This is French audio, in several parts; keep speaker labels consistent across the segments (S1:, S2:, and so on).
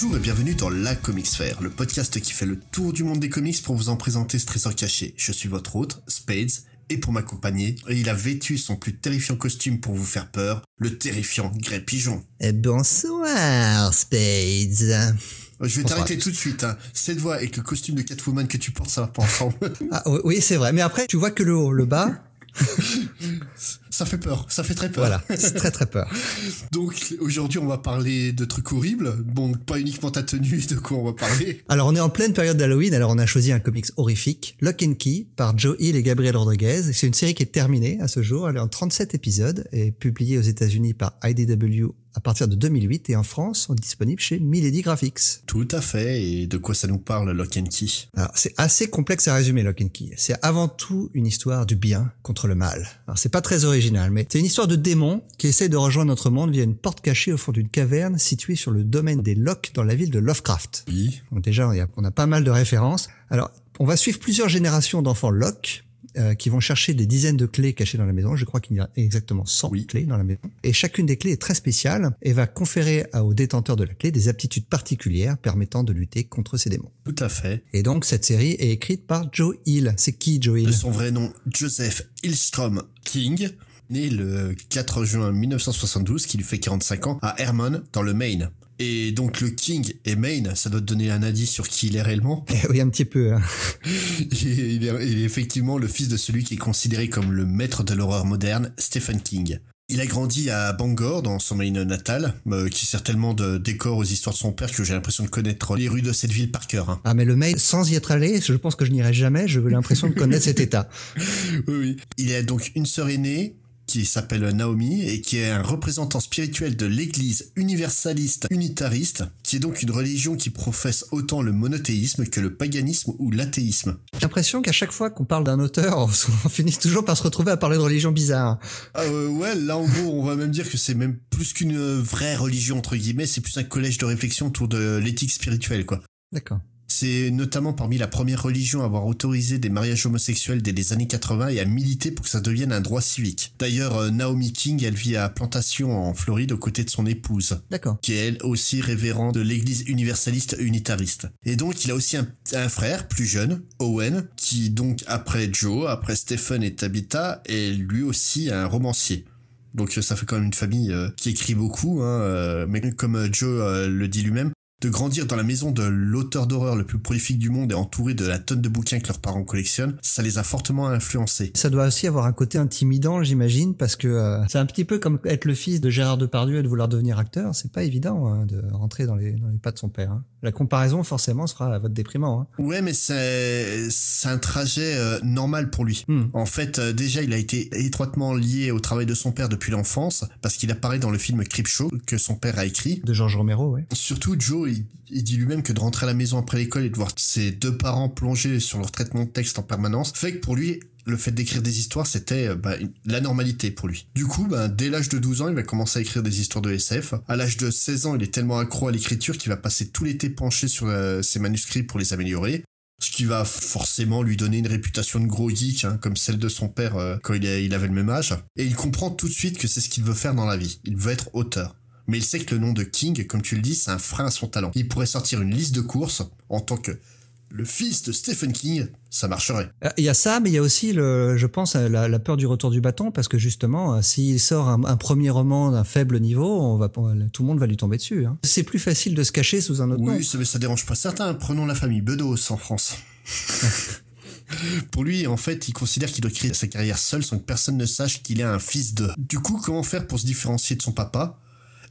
S1: Bonjour et bienvenue dans La Comics Sphere, le podcast qui fait le tour du monde des comics pour vous en présenter ce trésor caché. Je suis votre hôte, Spades, et pour m'accompagner, il a vêtu son plus terrifiant costume pour vous faire peur, le terrifiant Grey Pigeon.
S2: Eh, bonsoir, Spades.
S1: Je vais t'arrêter tout de suite. Hein. Cette voix et le costume de Catwoman que tu portes, ça va pas ensemble.
S2: Ah, oui, c'est vrai. Mais après, tu vois que le haut, le bas,
S1: ça fait peur, ça fait très peur.
S2: Voilà, c'est très très peur.
S1: Donc aujourd'hui, on va parler de trucs horribles. Bon, pas uniquement ta tenue, de quoi on va parler.
S2: Alors on est en pleine période d'Halloween, alors on a choisi un comics horrifique, Lock and Key par Joe Hill et Gabriel Rodriguez. C'est une série qui est terminée à ce jour, elle est en 37 épisodes et publiée aux États-Unis par IDW à partir de 2008 et en France sont disponibles chez Milady Graphics.
S1: Tout à fait. Et de quoi ça nous parle, Lock and Key?
S2: Alors c'est assez complexe à résumer, Lock and Key. C'est avant tout une histoire du bien contre le mal. Alors c'est pas très original, mais c'est une histoire de démons qui essaie de rejoindre notre monde via une porte cachée au fond d'une caverne située sur le domaine des Locks dans la ville de Lovecraft.
S1: Oui.
S2: Donc déjà, on a pas mal de références. Alors, on va suivre plusieurs générations d'enfants Locke euh, qui vont chercher des dizaines de clés cachées dans la maison. Je crois qu'il y a exactement 100 clés dans la maison. Et chacune des clés est très spéciale et va conférer au détenteur de la clé des aptitudes particulières permettant de lutter contre ces démons.
S1: Tout à fait.
S2: Et donc cette série est écrite par Joe Hill. C'est qui Joe Hill?
S1: De son vrai nom, Joseph Hillstrom King, né le 4 juin 1972, qui lui fait 45 ans, à Hermon, dans le Maine. Et donc le King et Maine, ça doit te donner un indice sur qui il est réellement.
S2: Eh oui, un petit peu. Hein.
S1: il, est, il est effectivement le fils de celui qui est considéré comme le maître de l'horreur moderne, Stephen King. Il a grandi à Bangor, dans son Maine natal, euh, qui sert tellement de décor aux histoires de son père que j'ai l'impression de connaître les rues de cette ville par cœur. Hein.
S2: Ah mais le Maine, sans y être allé, je pense que je n'irai jamais, j'ai l'impression de connaître cet état.
S1: Oui, oui. Il a donc une sœur aînée, qui s'appelle Naomi et qui est un représentant spirituel de l'église universaliste unitariste, qui est donc une religion qui professe autant le monothéisme que le paganisme ou l'athéisme.
S2: J'ai l'impression qu'à chaque fois qu'on parle d'un auteur, on, finit toujours par se retrouver à parler de religion bizarre.
S1: Euh, ouais, là en gros, on va même dire que c'est même plus qu'une vraie religion entre guillemets, c'est plus un collège de réflexion autour de l'éthique spirituelle quoi.
S2: D'accord.
S1: C'est notamment parmi la première religion à avoir autorisé des mariages homosexuels dès les années 80 et à militer pour que ça devienne un droit civique. D'ailleurs, euh, Naomi King, elle vit à Plantation en Floride aux côtés de son épouse.
S2: D'accord.
S1: Qui est elle aussi révérend de l'église universaliste unitariste. Et donc, il a aussi un, frère plus jeune, Owen, qui donc après Joe, après Stephen et Tabitha, est lui aussi un romancier. Donc ça fait quand même une famille euh, qui écrit beaucoup, hein, euh, mais comme Joe le dit lui-même, de grandir dans la maison de l'auteur d'horreur le plus prolifique du monde et entouré de la tonne de bouquins que leurs parents collectionnent, ça les a fortement influencés.
S2: Ça doit aussi avoir un côté intimidant, j'imagine, parce que euh, c'est un petit peu comme être le fils de Gérard Depardieu et de vouloir devenir acteur. C'est pas évident hein, de rentrer dans les, dans les pas de son père. Hein. La comparaison, forcément, sera à votre déprimant. Hein.
S1: Ouais, mais c'est c'est un trajet euh, normal pour lui.
S2: Hmm.
S1: En fait, euh, déjà, il a été étroitement lié au travail de son père depuis l'enfance, parce qu'il apparaît dans le film Creepshow que son père a écrit.
S2: De Georges Romero, ouais.
S1: Surtout, Joe il, dit lui-même que de rentrer à la maison après l'école et de voir ses deux parents plonger sur leur traitement de texte en permanence fait que pour lui, le fait d'écrire des histoires, c'était euh, bah, la normalité pour lui. Du coup, bah, dès l'âge de 12 ans, il va commencer à écrire des histoires de SF. À l'âge de 16 ans, il est tellement accro à l'écriture qu'il va passer tout l'été penché sur euh, ses manuscrits pour les améliorer. Ce qui va forcément lui donner une réputation de gros geek, hein, comme celle de son père euh, quand il, il avait le même âge. Et il comprend tout de suite que c'est ce qu'il veut faire dans la vie. Il veut être auteur mais il sait que le nom de King, comme tu le dis, c'est un frein à son talent. Il pourrait sortir une liste de courses en tant que le fils de Stephen King, ça marcherait.
S2: Euh, il y a ça, mais il y a aussi, le, je pense, la, peur du retour du bâton, parce que justement, euh, s'il sort un, premier roman d'un faible niveau, on va, tout le monde va lui tomber dessus. Hein. C'est plus facile de se cacher sous un autre
S1: nom.
S2: Oui,
S1: ça, mais ça dérange pas certains. Prenons la famille Bedos en France. Pour lui, en fait, il considère qu'il doit créer sa carrière seul sans que personne ne sache qu'il est un fils de. Du coup, comment faire pour se différencier de son papa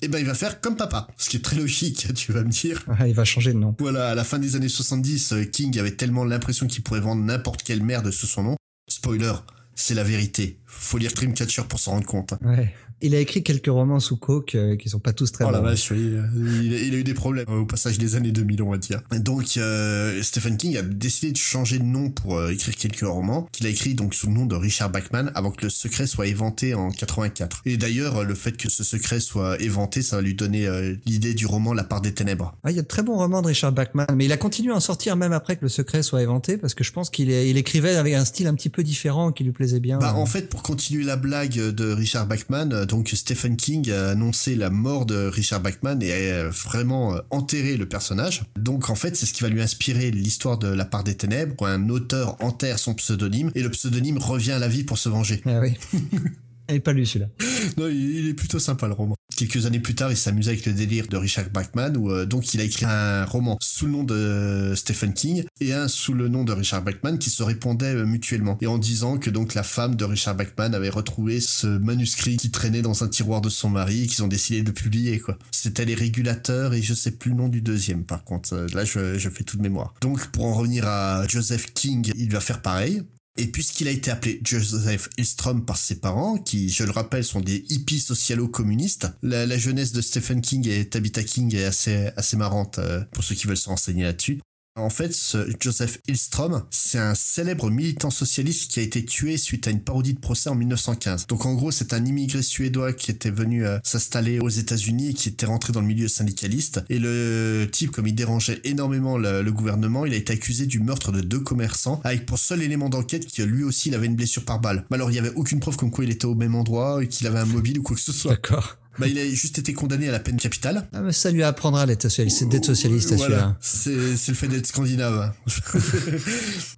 S1: eh ben il va faire comme papa. Ce qui est très logique, tu vas me dire.
S2: Ah, il va changer de nom.
S1: Voilà, à la fin des années 70, euh, King avait tellement l'impression qu'il pourrait vendre n'importe quelle merde sous son nom. Spoiler, c'est la vérité. Faut lire Dreamcatcher pour s'en rendre compte. Hein.
S2: Ouais. Il a écrit quelques romans sous coke euh, qui sont pas tous très
S1: oh
S2: bons.
S1: la vache, il, a, eu des problèmes euh, au passage des années 2000, on va dire. Donc euh, Stephen King a décidé de changer de nom pour euh, écrire quelques romans qu'il a écrit donc sous le nom de Richard Bachman avant que le secret soit éventé en 84. Et d'ailleurs, le fait que ce secret soit éventé, ça va lui donner l'idée du roman La part des ténèbres.
S2: Ah, il y a de très bons romans de Richard Bachman, mais il a continué à en sortir même après que le secret soit éventé parce que je pense qu'il il écrivait avec un style un petit peu différent qui lui plaisait bien.
S1: Bah en fait pour continuer la blague de Richard Bachman, donc Stephen King a annoncé la mort de Richard Bachman et a vraiment enterré le personnage. Donc en fait, c'est ce qui va lui inspirer l'histoire de La part des ténèbres, où un auteur enterre son pseudonyme et le pseudonyme revient à la vie pour se venger.
S2: Ah oui. Elle pas lu celui-là.
S1: Non, il est plutôt sympa le roman. Quelques années plus tard, il s'amuse avec le délire de Richard Bachman, où euh, donc il a écrit un roman sous le nom de Stephen King et un sous le nom de Richard Bachman qui se répondaient euh, mutuellement. Et en disant que donc la femme de Richard Bachman avait retrouvé ce manuscrit qui traînait dans un tiroir de son mari et qu'ils ont décidé de publier quoi. C'était les régulateurs et je sais plus le nom du deuxième par contre. Euh, là, je, je fais toute mémoire. Donc pour en revenir à Joseph King, il va faire pareil. Et puisqu'il a été appelé Joseph Hillstrom par ses parents, qui, je le rappelle, sont des hippies socialo-communistes, la, jeunesse de Stephen King et Tabitha King est assez, assez marrante euh, pour ceux qui veulent se renseigner là-dessus. En fait, ce Joseph Hillstrom, c'est un célèbre militant socialiste qui a été tué suite à une parodie de procès en 1915. Donc en gros, c'est un immigré suédois qui était venu euh, s'installer aux États-Unis et qui était rentré dans le milieu syndicaliste. Et le type, comme il dérangeait énormément le, gouvernement, il a été accusé du meurtre de deux commerçants, avec pour seul élément d'enquête que lui aussi il avait une blessure par balle. Mais alors il y avait aucune preuve comme quoi il était au même endroit et qu'il avait un mobile ou quoi que ce soit.
S2: D'accord.
S1: Bah, il a juste été condamné à la peine capitale.
S2: Ah, mais ça lui apprendra d'être socialiste, d'être socialiste
S1: voilà, C'est, c'est le fait d'être scandinave.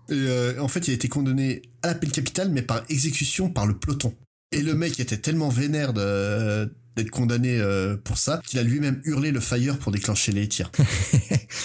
S1: et euh, en fait, il a été condamné à la peine capitale, mais par exécution par le peloton. Et le mec était tellement vénère de, d'être condamné euh, pour ça qu'il a lui-même hurlé le fire pour déclencher les tirs.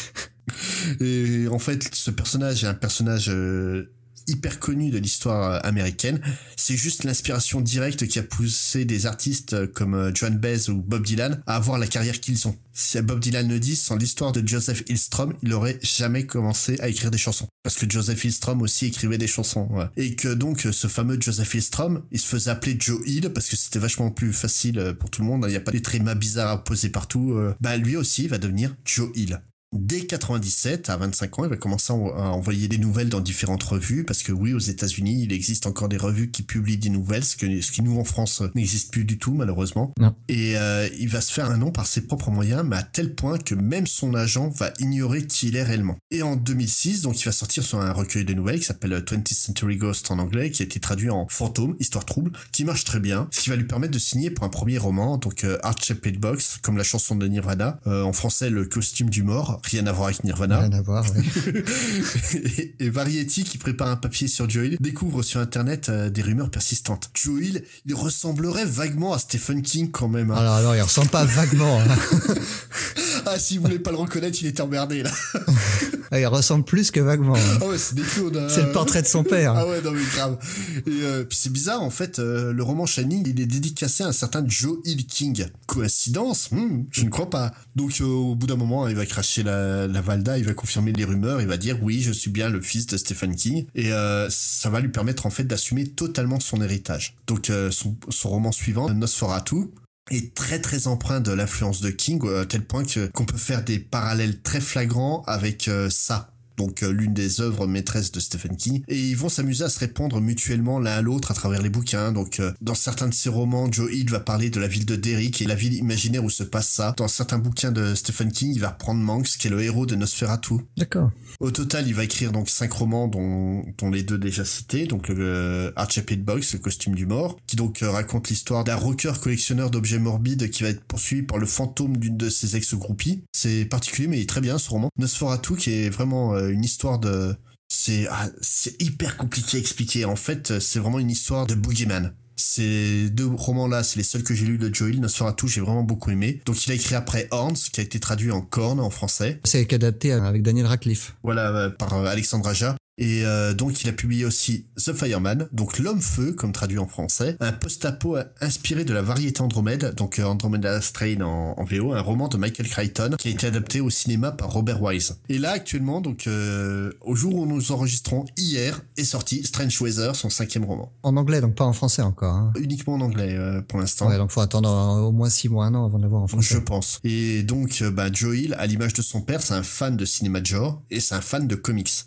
S1: et en fait, ce personnage est un personnage euh, hyper connu de l'histoire euh, américaine. C'est juste l'inspiration directe qui a poussé des artistes euh, comme euh, Joan Baez ou Bob Dylan à avoir la carrière qu'ils ont. Si Bob Dylan le dit, sans l'histoire de Joseph Hillstrom, il aurait jamais commencé à écrire des chansons. Parce que Joseph Hillstrom aussi écrivait des chansons. Et que donc ce fameux Joseph Hillstrom, il se faisait appeler Joe Hill parce que c'était vachement plus facile pour tout le monde. Il n'y a pas des trémas bizarres à poser partout. Bah lui aussi va devenir Joe Hill. Dès 97, à 25 ans, il va commencer à envoyer des nouvelles dans différentes revues, parce que oui, aux États-Unis, il existe encore des revues qui publient des nouvelles, ce, que, ce qui nous en France n'existe plus du tout, malheureusement. Et euh, il va se faire un nom par ses propres moyens, mais à tel point que même son agent va ignorer qui il est réellement. Et en 2006, donc il va sortir sur un recueil de nouvelles qui s'appelle 20th Century Ghost en anglais, qui a été traduit en Fantôme, Histoire trouble, qui marche très bien, ce qui va lui permettre de signer pour un premier roman, donc euh, Art Shaped Box, comme la chanson de Nirvana, euh, en français le costume du mort, rien à voir avec Nirvana.
S2: Rien à voir,
S1: et, Variety, qui prépare un papier sur Joel, découvre sur Internet euh, des rumeurs persistantes. Joel, il ressemblerait vaguement à Stephen King quand même. Hein.
S2: Alors, alors, il ressemble pas vaguement. Hein.
S1: ah, si vous voulez pas le reconnaître, il est emmerdé, là.
S2: Ah, il ressemble plus que vaguement. Hein.
S1: Ah ouais, c'est des clones. Hein.
S2: C'est le portrait de son père.
S1: ah ouais, non mais grave. Et euh, puis c'est bizarre, en fait, euh, le roman Shining, il est dédicacé à un certain Joe Hill King. Coïncidence? Hmm, Je ne crois pas. Donc au bout d'un moment, il va cracher la, la Valda, il va confirmer les rumeurs, il va dire oui, je suis bien le fils de Stephen King, et euh, ça va lui permettre en fait d'assumer totalement son héritage. Donc euh, son, roman suivant, Nosferatu, est très très empreint de l'influence de King, à tel point qu'on peut faire des parallèles très flagrants avec euh, ça donc euh, l'une des œuvres maîtresses de Stephen King, et ils vont s'amuser à se répondre mutuellement l'un à l'autre à travers les bouquins. Donc euh, dans certains de ses romans, Joe Hill va parler de la ville de Derrick et la ville imaginaire où se passe ça. Dans certains bouquins de Stephen King, il va reprendre Manx, qui est le héros de Nosferatu.
S2: D'accord.
S1: Au total, il va écrire donc cinq romans, dont, dont les deux déjà cités, donc le euh, Archipel Box, le costume du mort, qui donc raconte l'histoire d'un rocker collectionneur d'objets morbides qui va être poursuivi par le fantôme d'une de ses ex-groupies. C'est particulier, mais il est très bien ce roman. Nosferatu, qui est vraiment euh, une histoire de... C'est ah, c'est hyper compliqué à expliquer. En fait, c'est vraiment une histoire de boogeyman. Ces deux romans-là, c'est les seuls que j'ai lus de Joel. Nosferatu, j'ai vraiment beaucoup aimé. Donc il a écrit après Horns, qui a été traduit en Corne en français.
S2: C'est adapté avec Daniel Radcliffe.
S1: Voilà, euh, par Alexandre Aja. Et euh, donc il a publié aussi The Fireman, donc L'homme feu comme traduit en français, un post-apo inspiré de la variété Andromède, donc euh, Andromeda Strain en, en, VO, un roman de Michael Crichton qui a été adapté au cinéma par Robert Wise. Et là actuellement, donc euh, au jour où nous enregistrons hier, est sorti Strange Weather, son cinquième roman.
S2: En anglais, donc pas en français encore. Hein.
S1: Uniquement en anglais pour l'instant.
S2: Ouais, donc faut attendre au moins six mois, un an avant d'avoir en français.
S1: Je pense. Et donc bah, Joe Hill, à l'image de son père, c'est un fan de cinéma de genre et c'est un fan de comics.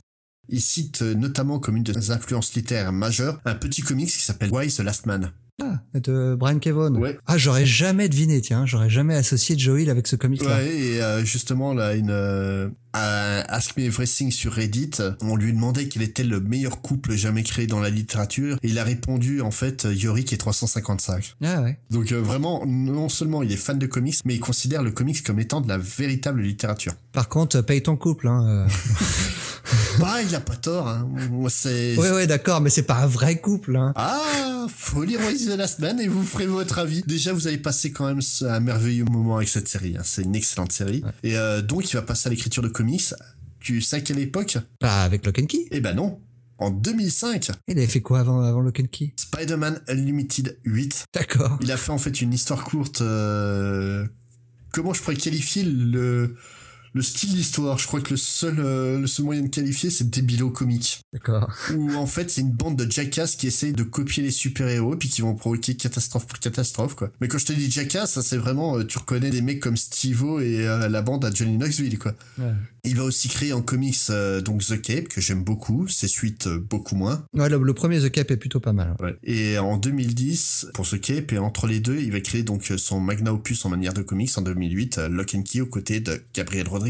S1: Il cite euh, notamment comme une de ses influences littéraires majeures un petit comics qui s'appelle Why the Last Man.
S2: Ah, de Brian Kevon.
S1: Ouais.
S2: Ah, j'aurais jamais deviné, tiens, j'aurais jamais associé Joel avec ce comic-là.
S1: Ouais, et euh, justement, là, une, euh, à Ask Me Everything sur Reddit, on lui demandait quel était le meilleur couple jamais créé dans la littérature, et il a répondu, en fait, Yorick et 355.
S2: Ah ouais.
S1: Donc euh, vraiment, non seulement il est fan de comics, mais il considère le comics comme étant de la véritable littérature.
S2: Par contre, paye ton couple, hein.
S1: bah, il a pas tort, hein. C'est...
S2: Ouais, ouais, d'accord, mais c'est pas un vrai couple, hein.
S1: Ah, faut lire is the Last Man et vous ferez votre avis. Déjà, vous allez passer quand même un merveilleux moment avec cette série. Hein. C'est une excellente série.
S2: Ouais.
S1: Et euh, donc, il va passer à l'écriture de comics. Tu sais à quelle époque?
S2: Pas avec Lock and Key?
S1: Eh ben non. En 2005,
S2: Il avait fait quoi avant, avant Lock and Key?
S1: Spider-Man Unlimited 8.
S2: D'accord.
S1: Il a fait en fait une histoire courte. euh, Comment je pourrais qualifier le le style d'histoire Je crois que le seul euh, le seul moyen de qualifier c'est Débilo comique.
S2: D'accord.
S1: Où en fait c'est une bande de jackass qui essayent de copier les super-héros puis qui vont provoquer catastrophe pour catastrophe quoi. Mais quand je te dis jackass, ça c'est vraiment euh, tu reconnais des mecs comme Steve-O et euh, la bande à Johnny Knoxville quoi.
S2: Ouais.
S1: Il va aussi créer en comics donc The Cape que j'aime beaucoup, ses suites beaucoup moins.
S2: Ouais, le, le premier The Cap est plutôt pas mal.
S1: Ouais. Et en 2010 pour The Cape et entre les deux, il va créer donc son magna opus en manière de comics en 2008, euh, Lock and Key aux côtés de Gabriel Rodriguez.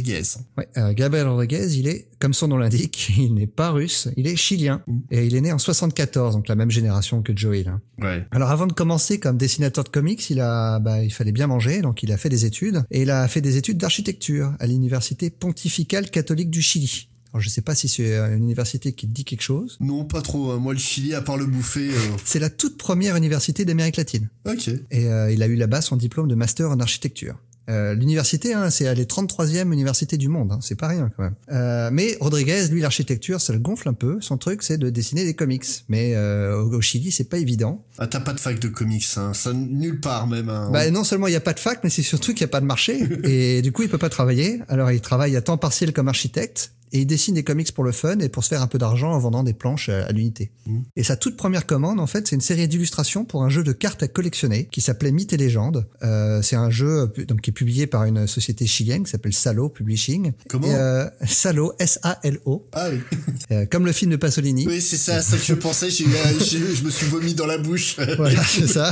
S2: Ouais, euh, Gabriel Rodriguez, il est, comme son nom l'indique, il n'est pas russe, il est chilien.
S1: Mm.
S2: Et il est né en 74, donc la même génération que hein.
S1: Ouais.
S2: Alors avant de commencer comme dessinateur de comics, il a, bah, il fallait bien manger, donc il a fait des études. Et il a fait des études d'architecture à l'université pontificale catholique du Chili. Alors je sais pas si c'est une université qui te dit quelque chose.
S1: Non, pas trop. hein. Moi, le Chili, à part le bouffer. euh,
S2: C'est la toute première université d'Amérique latine.
S1: Ok.
S2: Et euh, il a eu là-bas son diplôme de master en architecture. Euh, L'université, hein, c'est les 33e université du monde, hein, c'est pas rien quand même. Euh, mais Rodriguez, lui, l'architecture, ça le gonfle un peu. Son truc, c'est de dessiner des comics. Mais euh, au Chili, c'est pas évident.
S1: Ah, t'as pas de fac de comics, hein. Ça, nulle part même. Hein.
S2: Bah, non seulement il n'y a pas de fac, mais c'est surtout qu'il n'y a pas de marché. et du coup, il peut pas travailler. Alors, il travaille à temps partiel comme architecte. Et il dessine des comics pour le fun et pour se faire un peu d'argent en vendant des planches à, à l'unité.
S1: Mhm.
S2: Et sa toute première commande, en fait, c'est une série d'illustrations pour un jeu de cartes à collectionner qui s'appelait Mythes et légendes. Euh, c'est un jeu euh, donc, qui est publié par une société chilienne qui s'appelle Salo Publishing.
S1: Comment
S2: Et, euh, Salo, S-A-L-O,
S1: Ah oui.
S2: euh, comme le film de Pasolini.
S1: Oui, c'est ça, ça que je pensais. J'ai, j'ai- je me suis vomi dans la bouche.
S2: Voilà, c'est ça.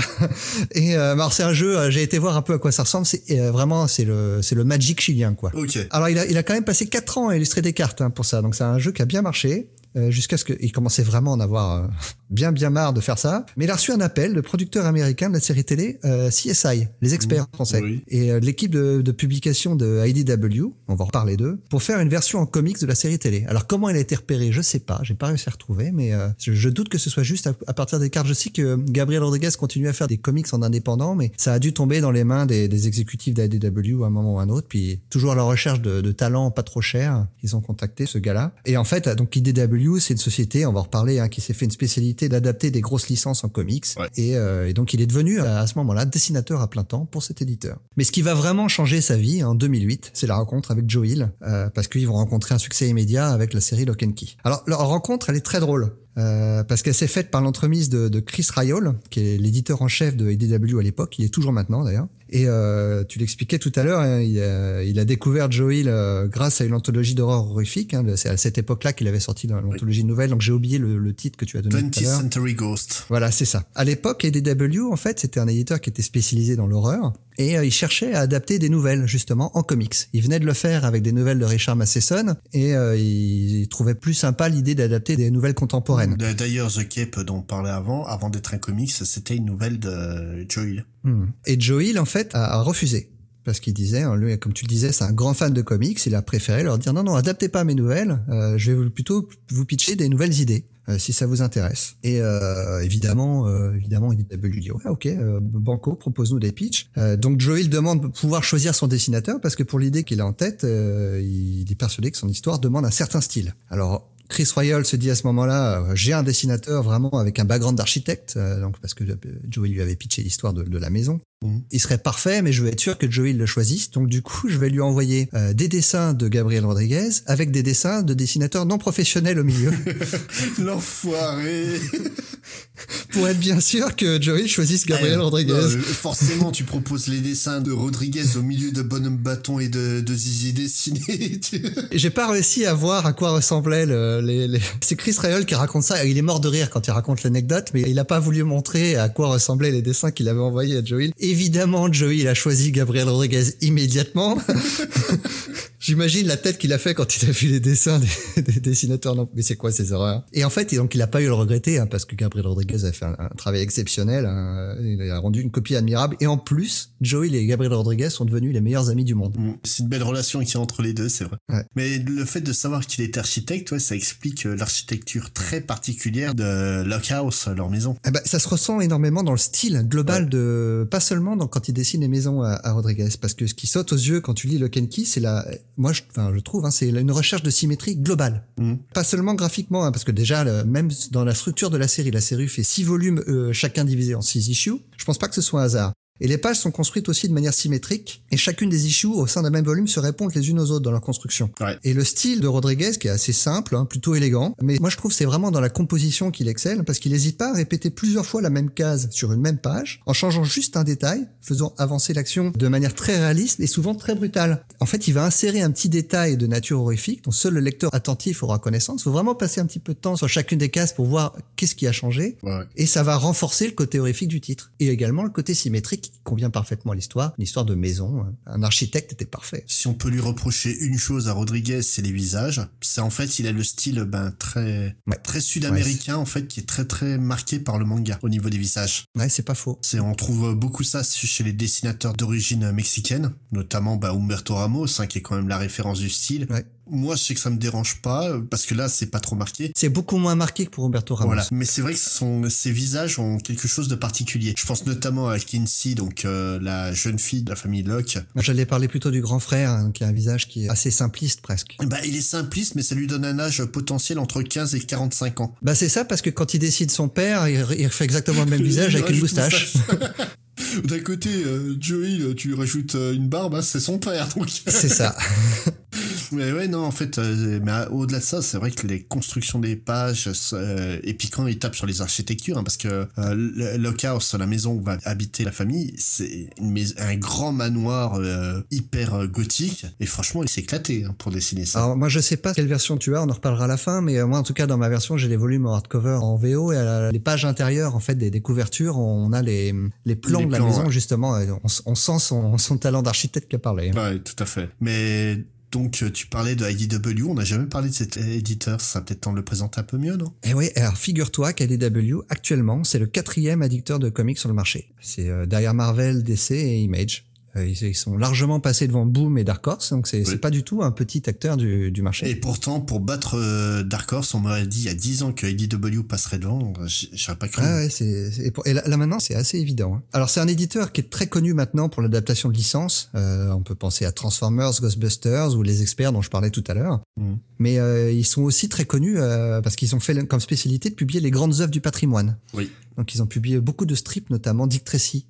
S2: Et euh, alors c'est un jeu. J'ai été voir un peu à quoi ça ressemble. C'est vraiment c'est le c'est le Magic chilien quoi.
S1: ok.
S2: Alors il a il a quand même passé quatre ans à illustrer des cartes hein. Donc c'est un jeu qui a bien marché. euh, Jusqu'à ce qu'il commençait vraiment à en avoir euh, bien bien marre de faire ça. Mais il a reçu un appel de producteur américain de la série télé euh, CSI, les experts français,
S1: oui.
S2: et euh, l'équipe de, de publication de IDW, on va en reparler d'eux, pour faire une version en comics de la série télé. Alors comment il a été repéré, je sais pas, j'ai pas réussi à retrouver, mais euh, je, je doute que ce soit juste à, à partir des cartes. Je sais que Gabriel Rodriguez continue à faire des comics en indépendant, mais ça a dû tomber dans les mains des, des exécutifs d'IDW à un moment ou à un autre, puis toujours à la recherche de, de talents pas trop chers, ils ont contacté ce gars-là. Et en fait, donc IDW, c'est une société, on va en reparler, hein, qui s'est fait une spécialité d'adapter des grosses licences en comics,
S1: Ouais.
S2: et, euh, et donc il est devenu à, ce moment-là dessinateur à plein temps pour cet éditeur. Mais ce qui va vraiment changer sa vie en 2008, c'est la rencontre avec Joe Hill, euh, parce qu'ils vont rencontrer un succès immédiat avec la série Lock and Key. Alors leur rencontre, elle est très drôle. Euh, parce qu'elle s'est faite par l'entremise de, de Chris Ryall, qui est l'éditeur en chef de IDW à l'époque, il est toujours maintenant d'ailleurs. Et euh, tu l'expliquais tout à l'heure, hein, il, a, il a découvert Joe Hill euh, grâce à une anthologie d'horreur horrifique. Hein, c'est à cette époque-là qu'il avait sorti l'anthologie de nouvelles, donc j'ai oublié le, le titre que tu as donné tout
S1: 20th
S2: à l'heure.
S1: Century Ghost.
S2: Voilà, c'est ça. À l'époque, IDW, en fait, c'était un éditeur qui était spécialisé dans l'horreur et euh, il cherchait à adapter des nouvelles, justement, en comics. Il venait de le faire avec des nouvelles de Richard Matheson et euh, il, il trouvait plus sympa l'idée d'adapter des nouvelles contemporaines.
S1: D'ailleurs, The Cape dont on parlait avant, avant d'être un comics, c'était une nouvelle de Joel.
S2: Hmm. Et Joe Hill, en fait, a, refusé. Parce qu'il disait, hein, lui, comme tu le disais, c'est un grand fan de comics. Il a préféré leur dire non, non, adaptez pas mes nouvelles. euh, je vais plutôt vous pitcher des nouvelles idées. euh, si ça vous intéresse. Et euh, évidemment, euh, évidemment, IDW dit ouais, ok, euh, Banco, propose-nous des pitchs. Euh, donc Joe Hill demande de pouvoir choisir son dessinateur parce que pour l'idée qu'il a en tête, euh, il est persuadé que son histoire demande un certain style. Alors Chris Royal se dit à ce moment-là, euh, j'ai un dessinateur vraiment avec un background d'architecte, euh, donc parce que euh, Joey lui avait pitché l'histoire de, de la maison. Il serait parfait, mais je veux être sûr que Joey le choisisse. Donc du coup, je vais lui envoyer euh, des dessins de Gabriel Rodriguez avec des dessins de dessinateurs non professionnels au milieu pour être bien sûr que Joey choisisse Gabriel Rodriguez. Euh,
S1: forcément, tu proposes les dessins de Rodriguez au milieu de Bonhomme Bâton et de, de Zizi dessiné.
S2: J'ai pas réussi à voir à quoi ressemblaient les, les... C'est Chris Rayol qui raconte ça. Il est mort de rire quand il raconte l'anecdote, mais il a pas voulu montrer à quoi ressemblaient les dessins qu'il avait envoyés à Joey. Évidemment, Joey, il a choisi Gabriel Rodriguez immédiatement. J'imagine la tête qu'il a fait quand il a vu les dessins des, dessinateurs. Non, mais c'est quoi ces erreurs Et en fait, donc il a pas eu à le regretter hein, parce que Gabriel Rodriguez a fait un, travail exceptionnel. Hein. il a rendu une copie admirable. Et en plus, Joey et Gabriel Rodriguez sont devenus les meilleurs amis du monde. Mm.
S1: C'est une belle relation qui entre les deux, c'est vrai. Mais le fait de savoir qu'il est architecte, ouais, ça explique euh, l'architecture très particulière de Lockhouse, leur maison.
S2: Eh ben, ça se ressent énormément dans le style global de, pas seulement dans, quand il dessine les maisons à, Rodriguez, parce que ce qui saute aux yeux quand tu lis Lock and Key, c'est la moi je, enfin, je trouve, hein, c'est une recherche de symétrie globale. Mm. Pas seulement graphiquement, hein, parce que déjà, même dans la structure de la série, la série fait six volumes, euh, chacun divisé en six issues. Je pense pas que ce soit un hasard. Et les pages sont construites aussi de manière symétrique, et chacune des issues au sein d'un même volume se répondent les unes aux autres dans leur construction. Et le style de Rodriguez, qui est assez simple, hein, plutôt élégant, mais moi je trouve c'est vraiment dans la composition qu'il excelle, parce qu'il n'hésite pas à répéter plusieurs fois la même case sur une même page, en changeant juste un détail, faisant avancer l'action de manière très réaliste et souvent très brutale. En fait, il va insérer un petit détail de nature horrifique dont seul le lecteur attentif aura connaissance. Il faut vraiment passer un petit peu de temps sur chacune des cases pour voir qu'est-ce qui a changé, et ça va renforcer le côté horrifique du titre, et également le côté symétrique qui convient parfaitement à l'histoire, une histoire de maison. Un architecte était parfait.
S1: Si on peut lui reprocher une chose à Rodriguez, c'est les visages. C'est en fait, il a le style ben très très sud-américain en fait, qui est très très marqué par le manga au niveau des visages.
S2: Ouais, c'est pas faux.
S1: C'est on trouve beaucoup ça chez les dessinateurs d'origine mexicaine, notamment bah, Humberto Ramos, hein, qui est quand même la référence du style. Ouais. Moi, je sais que ça me dérange pas parce que là, c'est pas trop marqué.
S2: C'est beaucoup moins marqué que pour Roberto Ramos. Voilà.
S1: Mais c'est vrai que son, ses visages ont quelque chose de particulier. Je pense notamment à Kinsey, donc euh, la jeune fille de la famille Locke.
S2: J'allais parler plutôt du grand frère, hein, qui a un visage qui est assez simpliste presque.
S1: Bah, il est simpliste, mais ça lui donne un âge potentiel entre 15 et 45 ans.
S2: Bah, c'est ça parce que quand il décide son père, il, il fait exactement le même visage avec une moustache.
S1: D'un côté, euh, Joey, tu lui rajoutes euh, une barbe, hein, c'est son père, donc.
S2: c'est ça.
S1: mais ouais, non, en fait, euh, mais au-delà de ça, c'est vrai que les constructions des pages, et puis quand il tape sur les architectures, hein, parce que le Lockhouse, la maison où va habiter la famille, c'est un grand manoir hyper gothique, et franchement, il s'est éclaté hein, pour dessiner ça.
S2: Alors moi, je sais pas quelle version tu as, on en reparlera à la fin, mais moi, en tout cas, dans ma version, j'ai les volumes en hardcover en VO, et les pages intérieures, en fait, des, des couvertures, on a les, les plans de la maison, justement. On, sent son, talent d'architecte qui a parlé.
S1: Ouais, tout à fait. Mais donc, tu parlais de IDW, on n'a jamais parlé de cet éditeur, ça peut-être temps de le présenter un peu mieux, non?
S2: Eh oui, alors figure-toi qu'IDW, actuellement, c'est le quatrième éditeur de comics sur le marché. C'est euh, derrière Marvel, DC et Image. Euh, ils, sont largement passés devant Boom et Dark Horse, donc c'est pas du tout un petit acteur du, du marché.
S1: Et pourtant, pour battre euh, Dark Horse, on m'aurait dit il y a 10 ans que IDW passerait devant, j'aurais pas cru.
S2: Ah ouais, c'est, et, là, maintenant, c'est assez évident. Hein. Alors c'est un éditeur qui est très connu maintenant pour l'adaptation de licences. Euh, on peut penser à Transformers, Ghostbusters ou les experts dont je parlais tout à l'heure. Mmh. Mais euh, ils sont aussi très connus euh, parce qu'ils ont fait comme spécialité de publier les grandes œuvres du patrimoine.
S1: Oui.
S2: Donc ils ont publié beaucoup de strips, notamment Dick Tracy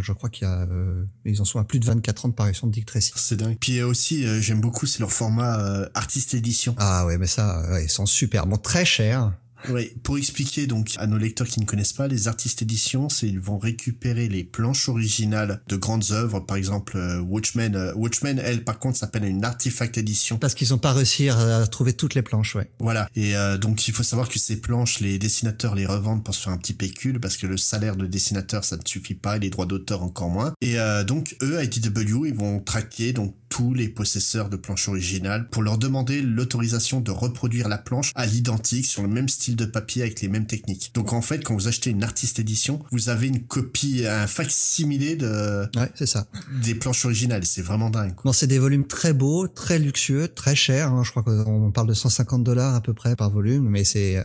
S2: je crois qu'il y a, euh, ils en sont à plus de 24 ans de parution de Dick Tracy.
S1: C'est dingue. Puis aussi, euh, j'aime beaucoup, c'est leur format euh, artiste édition.
S2: Ah ouais, mais ça, ils sont super. Bon, très chers.
S1: Oui, pour expliquer donc à nos lecteurs qui ne connaissent pas, les artistes éditions, c'est ils vont récupérer les planches originales de grandes œuvres, par exemple euh, Watchmen. Euh, Watchmen, elle, par contre, s'appelle une artifact édition.
S2: Parce qu'ils n'ont pas réussi à trouver toutes les planches, ouais.
S1: Voilà. Et euh, donc il faut savoir que ces planches, les dessinateurs les revendent pour se faire un petit pécule parce que le salaire de dessinateur, ça ne suffit pas, et les droits d'auteur encore moins. Et donc eux, IDW, ils vont traquer donc tous les possesseurs de planches originales pour leur demander l'autorisation de reproduire la planche à l'identique sur le même style de papier avec les mêmes techniques. Donc en fait, quand vous achetez une artiste édition, vous avez une copie, un facsimilé de
S2: ouais, c'est ça.
S1: des planches originales. C'est vraiment dingue.
S2: Bon, c'est des volumes très beaux, très luxueux, très chers. Hein. Je crois qu'on parle de 150 dollars à peu près par volume, mais c'est euh,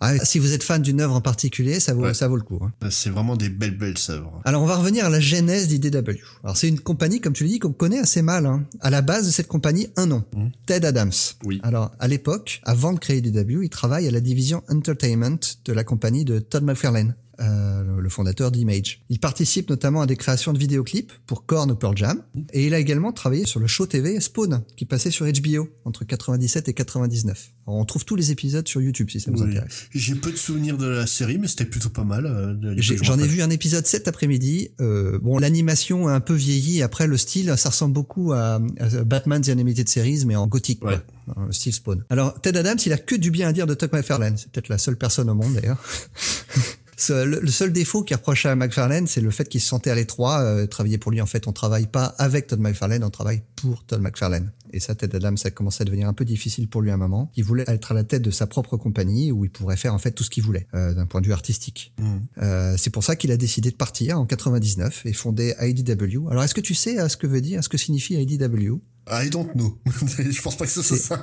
S2: ah, si vous êtes fan d'une œuvre en particulier, ça vaut ça vaut le coup. Hein.
S1: C'est vraiment des belles belles œuvres.
S2: Alors on va revenir à la genèse d'IDW. Alors c'est une compagnie, comme tu le dis, qu'on connaît assez mal. Hein à la base de cette compagnie un nom, mmh. Ted Adams.
S1: Oui.
S2: Alors, à l'époque, avant de créer DW, il travaille à la division Entertainment de la compagnie de Todd McFarlane. Le fondateur d'Image. Il participe notamment à des créations de vidéoclips pour Korn ou Pearl Jam, et il a également travaillé sur le show TV Spawn, qui passait sur HBO entre 97 et 99. on trouve tous les épisodes sur YouTube si ça vous intéresse.
S1: J'ai peu de souvenirs de la série, mais c'était plutôt pas mal.
S2: J'en ai, vu un épisode cet après-midi. bon, l'animation a un peu vieilli. Après, le style, ça ressemble beaucoup à, Batman The Animated Series, mais en gothique. Ouais. le style Spawn. Alors Ted Adams, il a que du bien à dire de Todd McFarlane. C'est peut-être la seule personne au monde d'ailleurs. Le seul défaut qu'il reprochait à McFarlane, c'est le fait qu'il se sentait à l'étroit. Euh, travailler pour lui, en fait, on travaille pas avec Todd McFarlane, on travaille pour Todd McFarlane. Et ça, Ted Adams, ça a commencé à devenir un peu difficile pour lui à un moment. Il voulait être à la tête de sa propre compagnie où il pourrait faire en fait tout ce qu'il voulait euh, d'un point de vue artistique. Mm. Euh, c'est pour ça qu'il a décidé de partir en 99 et fonder IDW. Alors, est-ce que tu sais ce que veut dire, ce que signifie IDW
S1: I don't know. Je pense pas que ce soit ça.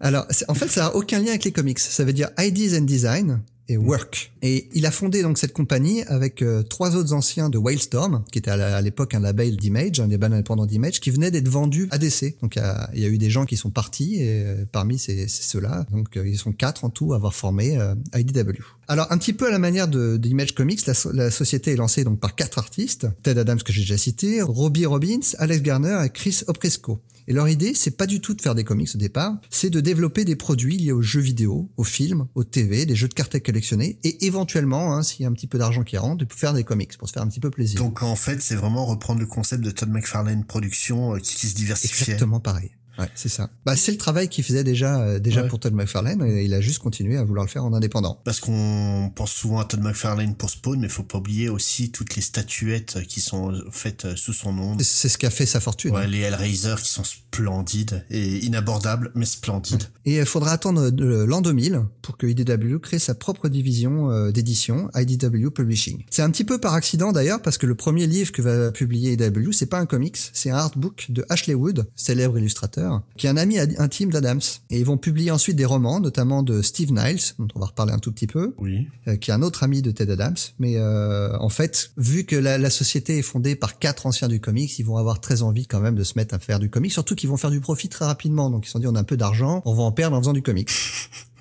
S2: Alors, en fait, ça a aucun lien avec les comics. Ça veut dire Ideas and Design et Work. Et il a fondé donc cette compagnie avec euh, trois autres anciens de Wildstorm, qui était à l'époque un label d'Image, un des bands indépendants d'Image, qui venait d'être vendu à DC. Donc il y, a eu des gens qui sont partis et euh, parmi ces, ceux-là, donc euh, ils sont quatre en tout à avoir formé IDW. Alors un petit peu à la manière de d'Image Comics, la, la, société est lancée donc par quatre artistes, Ted Adams que j'ai déjà cité, Robbie Robbins, Alex Garner et Chris Opresco. Et leur idée, c'est pas du tout de faire des comics au départ, c'est de développer des produits liés aux jeux vidéo, aux films, aux TV, des jeux de cartes à collectionner, et éventuellement, hein, s'il y a un petit peu d'argent qui rentre, de faire des comics pour se faire un petit peu plaisir.
S1: Donc en fait, c'est vraiment reprendre le concept de Todd McFarlane Production euh, qui, qui se diversifie.
S2: Exactement pareil. Ouais, c'est ça. Bah, c'est le travail qu'il faisait déjà euh, déjà pour Todd McFarlane et il a juste continué à vouloir le faire en indépendant.
S1: Parce qu'on pense souvent à Todd McFarlane pour Spawn, mais faut pas oublier aussi toutes les statuettes qui sont faites sous son nom.
S2: C'est ce qui a fait sa fortune.
S1: Ouais, les Hellraiser qui sont splendides et inabordables, mais splendides.
S2: Et il faudra attendre l'an 2000 pour que IDW crée sa propre division euh, d'édition, IDW Publishing. C'est un petit peu par accident d'ailleurs parce que le premier livre que va publier IDW, c'est pas un comics, c'est un artbook de Ashley Wood, célèbre illustrateur qui est un ami intime d'Adams. Et ils vont publier ensuite des romans, notamment de Steve Niles, dont on va reparler un tout petit peu,
S1: oui.
S2: Euh, qui est un autre ami de Ted Adams. Mais euh, en fait, vu que la, société est fondée par quatre anciens du comics, ils vont avoir très envie quand même de se mettre à faire du comics, surtout qu'ils vont faire du profit très rapidement. Donc ils se sont dit, on a un peu d'argent, on va en perdre en faisant du comics.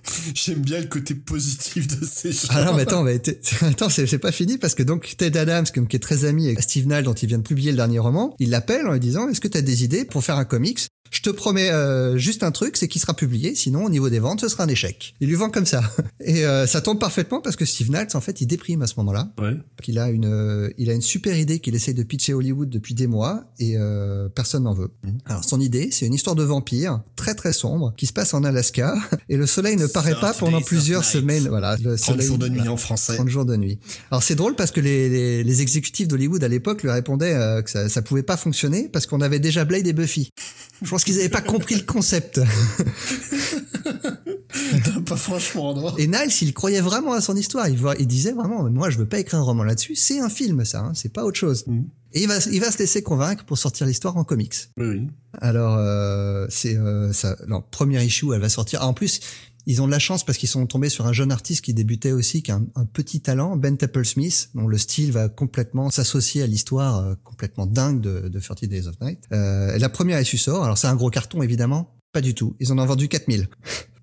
S1: J'aime bien le côté positif de ces gens.
S2: Ah non, mais attends, mais attends, c'est pas fini parce que donc Ted Adams, qui est très ami avec Steve Niles, dont il vient de publier le dernier roman, il l'appelle en lui disant Est-ce que tu as des idées pour faire un comics? Je te promets euh, juste un truc, c'est qu'il sera publié, sinon au niveau des ventes, ce sera un échec. Il lui vend comme ça. Et euh, ça tombe parfaitement parce que Steve Niles, en fait, il déprime à ce moment-là.
S1: Ouais.
S2: Il a une, euh, il a une super idée qu'il essaye de pitcher Hollywood depuis des mois et personne n'en veut. Mhm. Alors son idée, c'est une histoire de vampire très très sombre qui se passe en Alaska et le soleil ne paraît pas pendant plusieurs semaines. Voilà,
S1: le soleil. jours de nuit en français.
S2: 30 jours de nuit. Alors c'est drôle parce que les, les, les exécutifs d'Hollywood à l'époque lui répondaient que ça, ça pouvait pas fonctionner parce qu'on avait déjà Blade et Buffy. Je pense qu'ils avaient pas compris le concept.
S1: pas franchement droit.
S2: Et Niles, il croyait vraiment à son histoire. Il, il disait vraiment, moi, je veux pas écrire un roman là-dessus. C'est un film, ça. Hein. C'est pas autre chose. Mm. Et il va, il va se laisser convaincre pour sortir l'histoire en comics.
S1: Oui.
S2: Alors, euh, c'est euh, ça. Non, première issue, elle va sortir. en plus, ils ont de la chance parce qu'ils sont tombés sur un jeune artiste qui débutait aussi, qui a un, petit talent, Ben Temple Smith, dont le style va complètement s'associer à l'histoire euh, complètement dingue de, de 30 Days of Night. Euh, la première issue sort, alors c'est un gros carton évidemment, pas du tout. Ils en ont vendu 4000.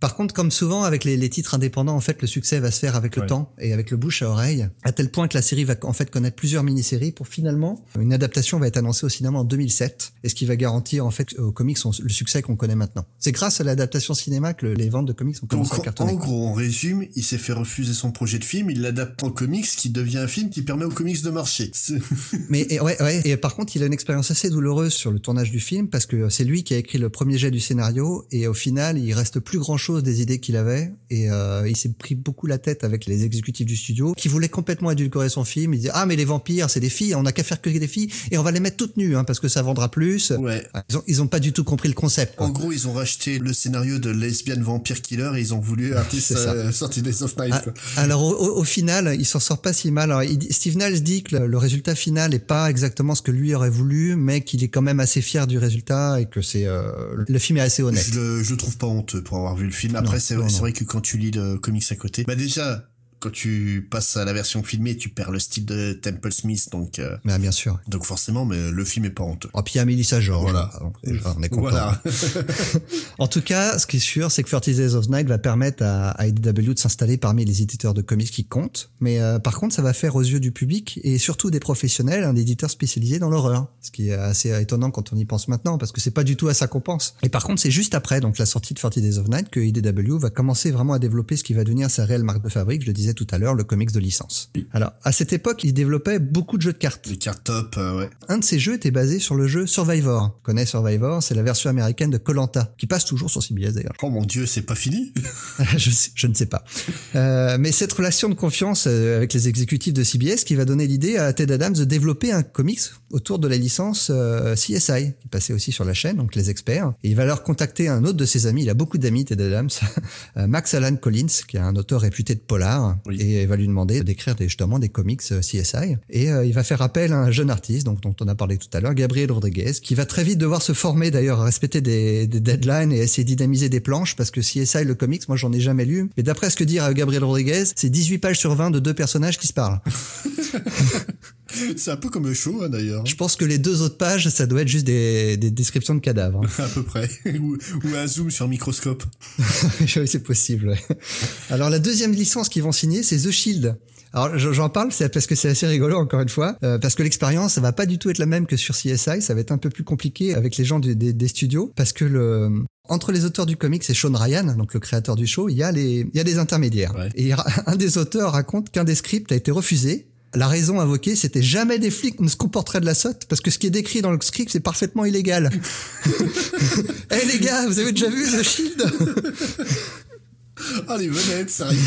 S2: Par contre, comme souvent avec les, titres indépendants, en fait, le succès va se faire avec le temps et avec le bouche à oreille, à tel point que la série va en fait connaître plusieurs mini-séries pour finalement une adaptation va être annoncée au cinéma en 2007 et ce qui va garantir en fait aux comics le succès qu'on connaît maintenant. C'est grâce à l'adaptation cinéma que les ventes de comics ont commencé à cartonner.
S1: En gros, on résume, il s'est fait refuser son projet de film, il l'adapte en comics, qui devient un film qui permet aux comics de marcher.
S2: Mais et, ouais, ouais, et par contre, il a une expérience assez douloureuse sur le tournage du film parce que c'est lui qui a écrit le premier jet du scénario et au final, il reste plus grand chose des idées qu'il avait et euh, il s'est pris beaucoup la tête avec les exécutifs du studio qui voulaient complètement édulcorer son film. Il disait ah mais les vampires c'est des filles, on n'a qu'à faire que des filles et on va les mettre toutes nues hein, parce que ça vendra plus.
S1: Ouais.
S2: Ils ont ils ont pas du tout compris le concept.
S1: En gros ils ont racheté le scénario de Lesbian Vampire Killer et ils ont voulu appeler ça sortir des of Night.
S2: Ah, alors au, final il s'en sort pas si mal. Alors, Steve Niles dit que le, résultat final est pas exactement ce que lui aurait voulu, mais qu'il est quand même assez fier du résultat et que c'est euh, le film est assez honnête.
S1: Je le, je trouve pas honteux pour avoir vu le film. Après c'est vrai que quand tu lis le comics à côté, bah déjà, quand tu passes à la version filmée, tu perds le style de Temple Smith, donc. Euh,
S2: bah, bien sûr.
S1: Donc forcément, mais le film est pas honteux.
S2: Oh, puis il y a Melissa George. Voilà. on est content. Voilà. en tout cas, ce qui est sûr, c'est que 30 Days of Night va permettre à, à IDW de s'installer parmi les éditeurs de comics qui comptent. Mais euh, par contre, ça va faire aux yeux du public et surtout des professionnels un éditeur spécialisé dans l'horreur. Ce qui est assez étonnant quand on y pense maintenant, parce que c'est pas du tout à ça qu'on pense. Et par contre, c'est juste après, donc la sortie de 30 Days of Night, que IDW va commencer vraiment à développer ce qui va devenir sa réelle marque de fabrique. Je le disais tout à l'heure, le comics de licence. Alors, à cette époque, il développait beaucoup de jeux de cartes.
S1: Des cartes top, euh, ouais.
S2: Un de ces jeux était basé sur le jeu Survivor. On connaît Survivor, c'est la version américaine de Colanta, qui passe toujours sur CBS d'ailleurs.
S1: Oh mon dieu, c'est pas fini
S2: je, je, ne sais pas. Euh, mais cette relation de confiance euh, avec les exécutifs de CBS qui va donner l'idée à Ted Adams de développer un comics autour de la licence euh, CSI, qui passait aussi sur la chaîne, donc les experts. Et il va leur contacter un autre de ses amis, il a beaucoup d'amis, Ted Adams, Max Alan Collins, qui est un auteur réputé de polar, et il va lui demander d'écrire justement des comics CSI. Et il va faire appel à un jeune artiste, donc, dont on a parlé tout à l'heure, Gabriel Rodriguez, qui va très vite devoir se former d'ailleurs à respecter des, des deadlines et essayer de dynamiser des planches, parce que CSI, le comics, moi j'en ai jamais lu. Mais d'après ce que dit Gabriel Rodriguez, c'est 18 pages sur 20 de deux personnages qui se parlent.
S1: c'est un peu comme un show, hein, d'ailleurs.
S2: Je pense que les deux autres pages, ça doit être juste des, des descriptions de cadavres.
S1: à peu près. ou, un zoom sur un microscope.
S2: oui, c'est possible. Alors la deuxième licence qu'ils vont signer, c'est The Shield. Alors j'en parle, c'est parce que c'est assez rigolo encore une fois, euh, parce que l'expérience ça va pas du tout être la même que sur CSI, ça va être un peu plus compliqué avec les gens des, des studios, parce que le entre les auteurs du comics et Sean Ryan, donc le créateur du show, il y a les il y a des intermédiaires. Et un des auteurs raconte qu'un des scripts a été refusé la raison invoquée, c'était jamais des flics ne se comporteraient de la sorte parce que ce qui est décrit dans le script, c'est parfaitement illégal. Eh les gars, vous avez déjà vu The Shield?
S1: Ah les venettes, sérieux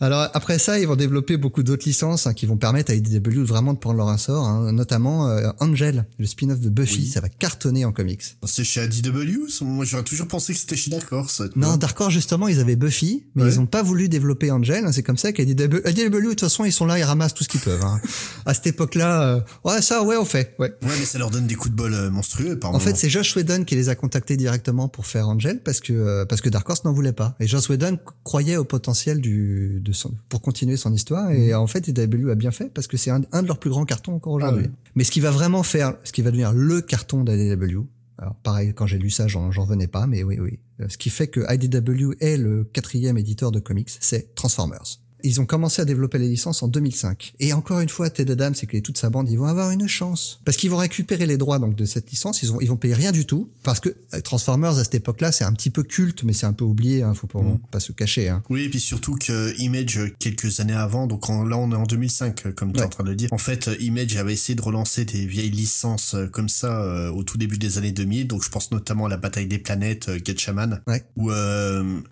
S2: alors après ça, ils vont développer beaucoup d'autres licences hein, qui vont permettre à IDW vraiment de prendre leur essor, hein, notamment euh, Angel, le spin-off de Buffy, ça va cartonner en comics.
S1: C'est chez IDW Moi j'aurais toujours pensé que c'était chez Dark Horse.
S2: Non, Dark Horse justement, ils avaient Buffy, mais ils ont pas voulu développer Angel. Hein, c'est comme ça qu'IDW, IDW de toute façon, ils sont là, ils ramassent tout ce qu'ils peuvent. Hein. à cette époque-là, euh, ouais ça, ouais on fait. Ouais.
S1: ouais, mais ça leur donne des coups de bol euh, monstrueux. Par
S2: en fait, c'est Josh Whedon qui les a contactés directement pour faire Angel parce que parce que Dark Horse n'en voulait pas. Et Josh Whedon croyait au potentiel du de son, pour continuer son histoire. Et mhm. en fait, IDW a bien fait parce que c'est un, de leurs plus grands cartons encore aujourd'hui. Ah Mais ce qui va vraiment faire, ce qui va devenir le carton d'IDW, alors pareil, quand j'ai lu ça, j'en revenais pas, mais oui, oui. Euh, ce qui fait que IDW est le quatrième éditeur de comics, c'est Transformers ils ont commencé à développer les licences en 2005. Et encore une fois, Ted Adams et toute sa bande, ils vont avoir une chance. Parce qu'ils vont récupérer les droits donc de cette licence, ils vont, ils vont payer rien du tout. Parce que euh, Transformers, à cette époque-là, c'est un petit peu culte, mais c'est un peu oublié, hein, faut pas, mm. pas se cacher. Hein.
S1: Oui, et puis surtout que Image, quelques années avant, donc là on est en 2005, comme tu es en train de le dire, en fait, Image avait essayé de relancer des vieilles licences euh, comme ça euh, au tout début des années 2000, donc je pense notamment à la bataille des planètes, Get Shaman, ou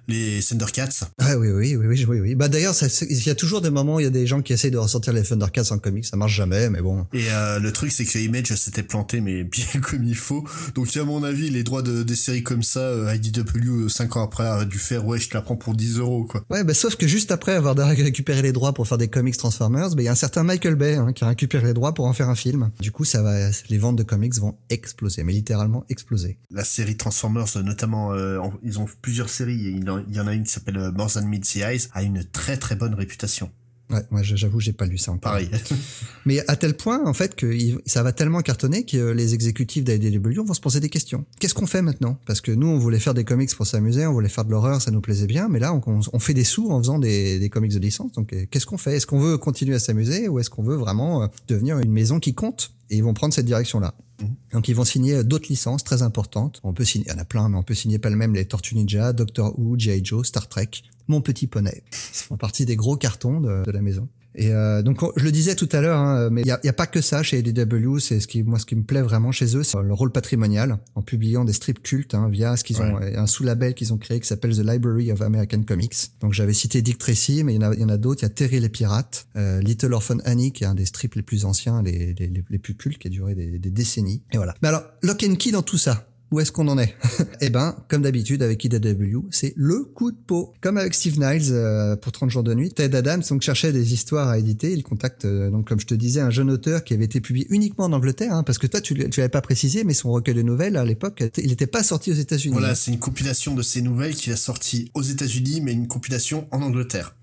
S1: les Thundercats.
S2: Ah oui, oui, oui, oui, oui, oui. Bah d'ailleurs, il y a toujours des moments il y a des gens qui essayent de ressortir les Thundercats en comics, ça marche jamais, mais bon.
S1: Et euh, le truc, c'est que Image s'était planté, mais bien comme il faut. Donc, à mon avis, les droits de, des séries comme ça, euh, IDW, 5 ans après, a dû faire, ouais, je te la prends pour 10 euros, quoi.
S2: Ouais, bah, sauf que juste après avoir récupéré les droits pour faire des comics Transformers, bah, il y a un certain Michael Bay, hein, qui a récupéré les droits pour en faire un film. Du coup, ça va, les ventes de comics vont exploser, mais littéralement exploser.
S1: La série Transformers, notamment, euh, ils ont plusieurs séries, il y en a une qui s'appelle More Than Meets the Eyes, a une très très bonne réputation.
S2: Ouais, moi j'avoue, j'ai pas lu ça encore.
S1: Pareil.
S2: Mais à tel point, en fait, que ça va tellement cartonner que les exécutifs d'IDW vont se poser des questions. Qu'est-ce qu'on fait maintenant? Parce que nous, on voulait faire des comics pour s'amuser, on voulait faire de l'horreur, ça nous plaisait bien, mais là, on, on, fait des sous en faisant des, des comics de licence. Donc, euh, qu'est-ce qu'on fait? Est-ce qu'on veut continuer à s'amuser ou est-ce qu'on veut vraiment euh, devenir une maison qui compte? Et ils vont prendre cette direction-là. Mmh. Donc ils vont signer d'autres licences très importantes. On peut signer, il y en a plein, mais on peut signer pas le même les Tortues Ninja, Doctor Who, G.I. Joe, Star Trek, Mon Petit Poney. Ils partie des gros cartons de la maison. Et euh, donc je le disais tout à l'heure, hein, mais il y a, a, pas que ça chez ADW. C'est ce qui moi ce qui me plaît vraiment chez eux, c'est le rôle patrimonial en publiant des strips cultes hein, via ce qu'ils ont un sous-label qu'ils ont créé qui s'appelle The Library of American Comics. Donc j'avais cité Dick Tracy, mais il y en a, y en a d'autres. Il y a Terry les pirates, euh, Little Orphan Annie qui est un des strips les plus anciens, les, les, les plus cultes, qui a duré des, des décennies. Et voilà. Mais alors Lock and Key dans tout ça. Où est-ce qu'on en est Eh ben, comme d'habitude avec IDW, c'est le coup de peau. Comme avec Steve Niles euh, pour 30 jours de nuit, Ted Adams donc cherchait des histoires à éditer. Il contacte euh, donc comme je te disais un jeune auteur qui avait été publié uniquement en Angleterre, hein, parce que toi tu, l'avais pas précisé, mais son recueil de nouvelles à l'époque, il n'était pas sorti aux États-Unis.
S1: Voilà, c'est une compilation de ses nouvelles qu'il a sorti aux États-Unis, mais une compilation en Angleterre.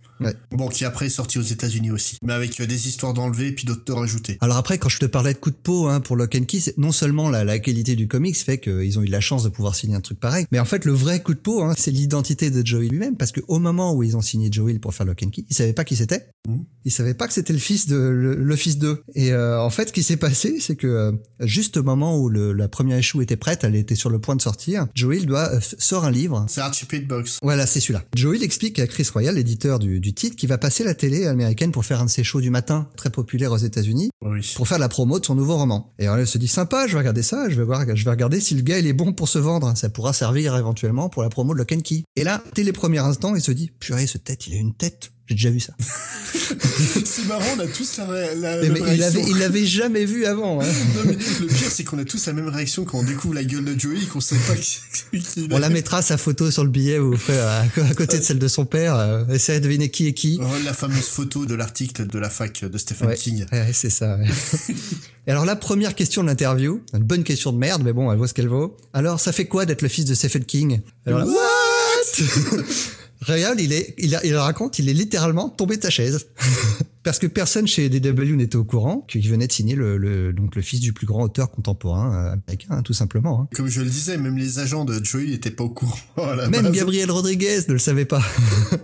S1: Bon, qui après est sorti aux États-Unis aussi, mais avec euh, des histoires d'enlever puis d'autres de rajouter.
S2: Alors après, quand je te parlais de coup de peau hein, pour Lock and Key, non seulement la, la, qualité du comics fait qu'ils ont eu la chance de pouvoir signer un truc pareil, mais en fait le vrai coup de peau, hein, c'est l'identité de Joey lui-même, parce qu'au moment où ils ont signé Joey pour faire Lock and Key, ils savaient pas qui c'était. Mmh. Ils savaient pas que c'était le fils de le, fils d'eux. Et euh, en fait, ce qui s'est passé, c'est que euh, juste au moment où le, la première échoue était prête, elle était sur le point de sortir, Joey doit sort un livre.
S1: C'est Archie Box.
S2: Voilà, c'est celui-là. Joey explique à Chris Royal, l'éditeur du, du titre, qu'il va passer la télé américaine pour faire un de ses shows du matin, très populaire aux États-Unis, pour faire la promo de son nouveau roman. Et alors elle se dit sympa, je vais regarder ça, je vais voir, je vais regarder si le gars il est bon pour se vendre, ça pourra servir éventuellement pour la promo de Lock and Key. Et là, dès les premiers instants, il se dit purée, ce tête, il a une tête j'ai déjà vu ça.
S1: c'est marrant, on a tous la, la,
S2: mais, il l'avait, il l'avait jamais vu avant. Hein.
S1: Non, mais le pire, c'est qu'on a tous la même réaction quand on découvre la gueule de Joey, qu'on sait pas
S2: qui. On la mettra sa photo sur le billet ou à, côté de celle de son père. Euh, essayez de deviner qui est qui.
S1: Oh, la fameuse photo de l'article de la fac de Stephen King.
S2: Ouais, c'est ça. Et alors la première question de l'interview, une bonne question de merde, mais bon, elle vaut ce qu'elle vaut. Alors, ça fait quoi d'être le fils de Stephen King?
S1: Alors, What?
S2: Regarde, il est, il, il raconte, il est littéralement tombé de sa chaise. Parce que personne chez DW n'était au courant qu'il venait de signer le, le, donc le fils du plus grand auteur contemporain euh, américain, hein, tout simplement. Hein.
S1: Comme je le disais, même les agents de Joey n'étaient pas au courant.
S2: même Gabriel Rodriguez ne le savait pas.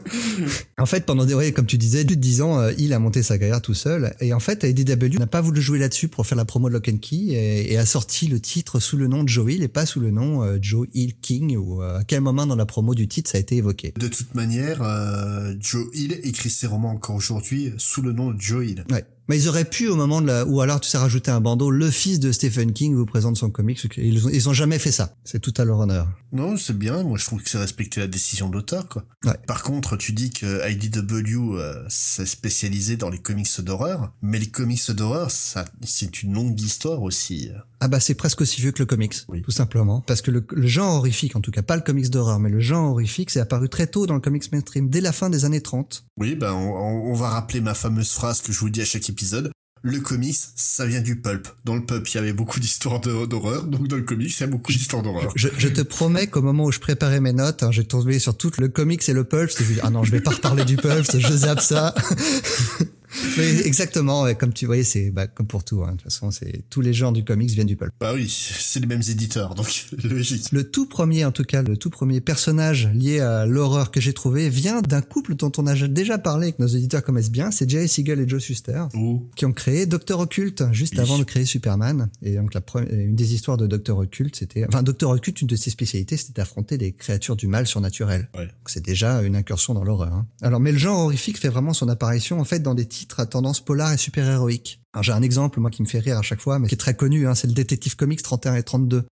S2: en fait, pendant des, ouais, comme tu disais, plus de 10 ans, euh, il a monté sa carrière tout seul. Et en fait, DW n'a pas voulu jouer là-dessus pour faire la promo de Lock and Key et, et, a sorti le titre sous le nom de Joey et pas sous le nom euh, Joe Hill King ou à quel moment dans la promo du titre ça a été évoqué.
S1: De toute manière, Joe Hill écrit ses romans encore aujourd'hui sous le nom Joe Hill.
S2: Ouais. Mais ils auraient pu au moment de la, ou alors tu sais rajouter un bandeau, le fils de Stephen King vous présente son comics. Ils ont, ils ont jamais fait ça. C'est tout à leur honneur.
S1: Non, c'est bien. Moi, je trouve que c'est respecter la décision de l'auteur, quoi. Par contre, tu dis que IDW euh, s'est spécialisé dans les comics d'horreur, mais les comics d'horreur, ça, c'est une longue histoire aussi.
S2: Ah bah c'est presque aussi vieux que le comics, oui. tout simplement. Parce que le, le, genre horrifique, en tout cas pas le comics d'horreur, mais le genre horrifique, c'est apparu très tôt dans le comics mainstream, dès la fin des années 30.
S1: Oui, ben on, on va rappeler ma fameuse phrase que je vous dis à chaque épisode le comics, ça vient du pulp. Dans le pulp, il y avait beaucoup d'histoires d'horreur, donc dans le comics, il y a beaucoup d'histoires d'horreur.
S2: Je, te promets qu'au moment où je préparais mes notes, hein, j'ai tombé sur tout le comics et le pulp, je dit, ah non, je vais pas reparler du pulp, je zappe ça. Mais exactement, comme tu voyais, c'est bah, comme pour tout. Hein. De toute façon, c'est tous les genres du comics viennent du pulp.
S1: Bah oui, c'est les mêmes éditeurs, donc logique.
S2: Le tout premier, en tout cas, le tout premier personnage lié à l'horreur que j'ai trouvé vient d'un couple dont on a déjà parlé, que nos éditeurs connaissent bien. C'est Jerry Siegel et Joe Shuster, qui ont créé Docteur Occulte juste avant de créer Superman. Et donc la première, une des histoires de Docteur Occulte, c'était, enfin Docteur Occulte, une de ses spécialités, c'était d'affronter des créatures du mal surnaturel. Ouais. C'est déjà une incursion dans l'horreur. Hein. Alors, mais le genre horrifique fait vraiment son apparition en fait dans des à tendance polar et super-héroïque. J'ai un exemple, moi, qui me fait rire à chaque fois, mais qui est très connu, hein, c'est le Détective Comics 31 et 32.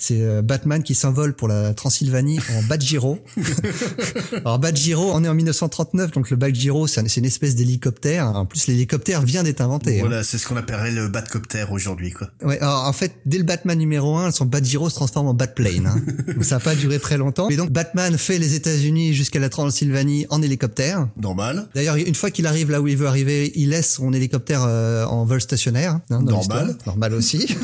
S2: C'est euh, Batman qui s'envole pour la Transylvanie en Badgiro. Alors Badgiro, on est en 1939, donc le Badgiro, c'est une espèce d'hélicoptère. En plus, l'hélicoptère vient d'être inventé.
S1: Hein. Voilà, c'est ce qu'on appellerait le Batcopter aujourd'hui, quoi.
S2: Ouais, alors en fait, dès le Batman numéro 1, son Badgiro se transforme en Batplane. Hein. donc ça n'a pas duré très longtemps. Et donc Batman fait les États-Unis jusqu'à la Transylvanie en hélicoptère.
S1: Normal.
S2: D'ailleurs, une fois qu'il arrive là où il veut arriver, il laisse son hélicoptère euh, en vol stationnaire.
S1: Hein, Normal.
S2: Normal aussi.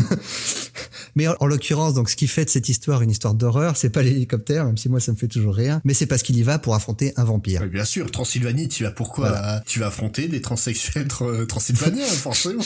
S2: Mais en, en l'occurrence, donc ce qui qui fait de cette histoire une histoire d'horreur, c'est pas l'hélicoptère, même si moi ça me fait toujours rire, mais c'est parce qu'il y va pour affronter un vampire.
S1: bien sûr, Transylvanie, tu vas pourquoi Tu vas affronter des transsexuels transylvaniens, forcément.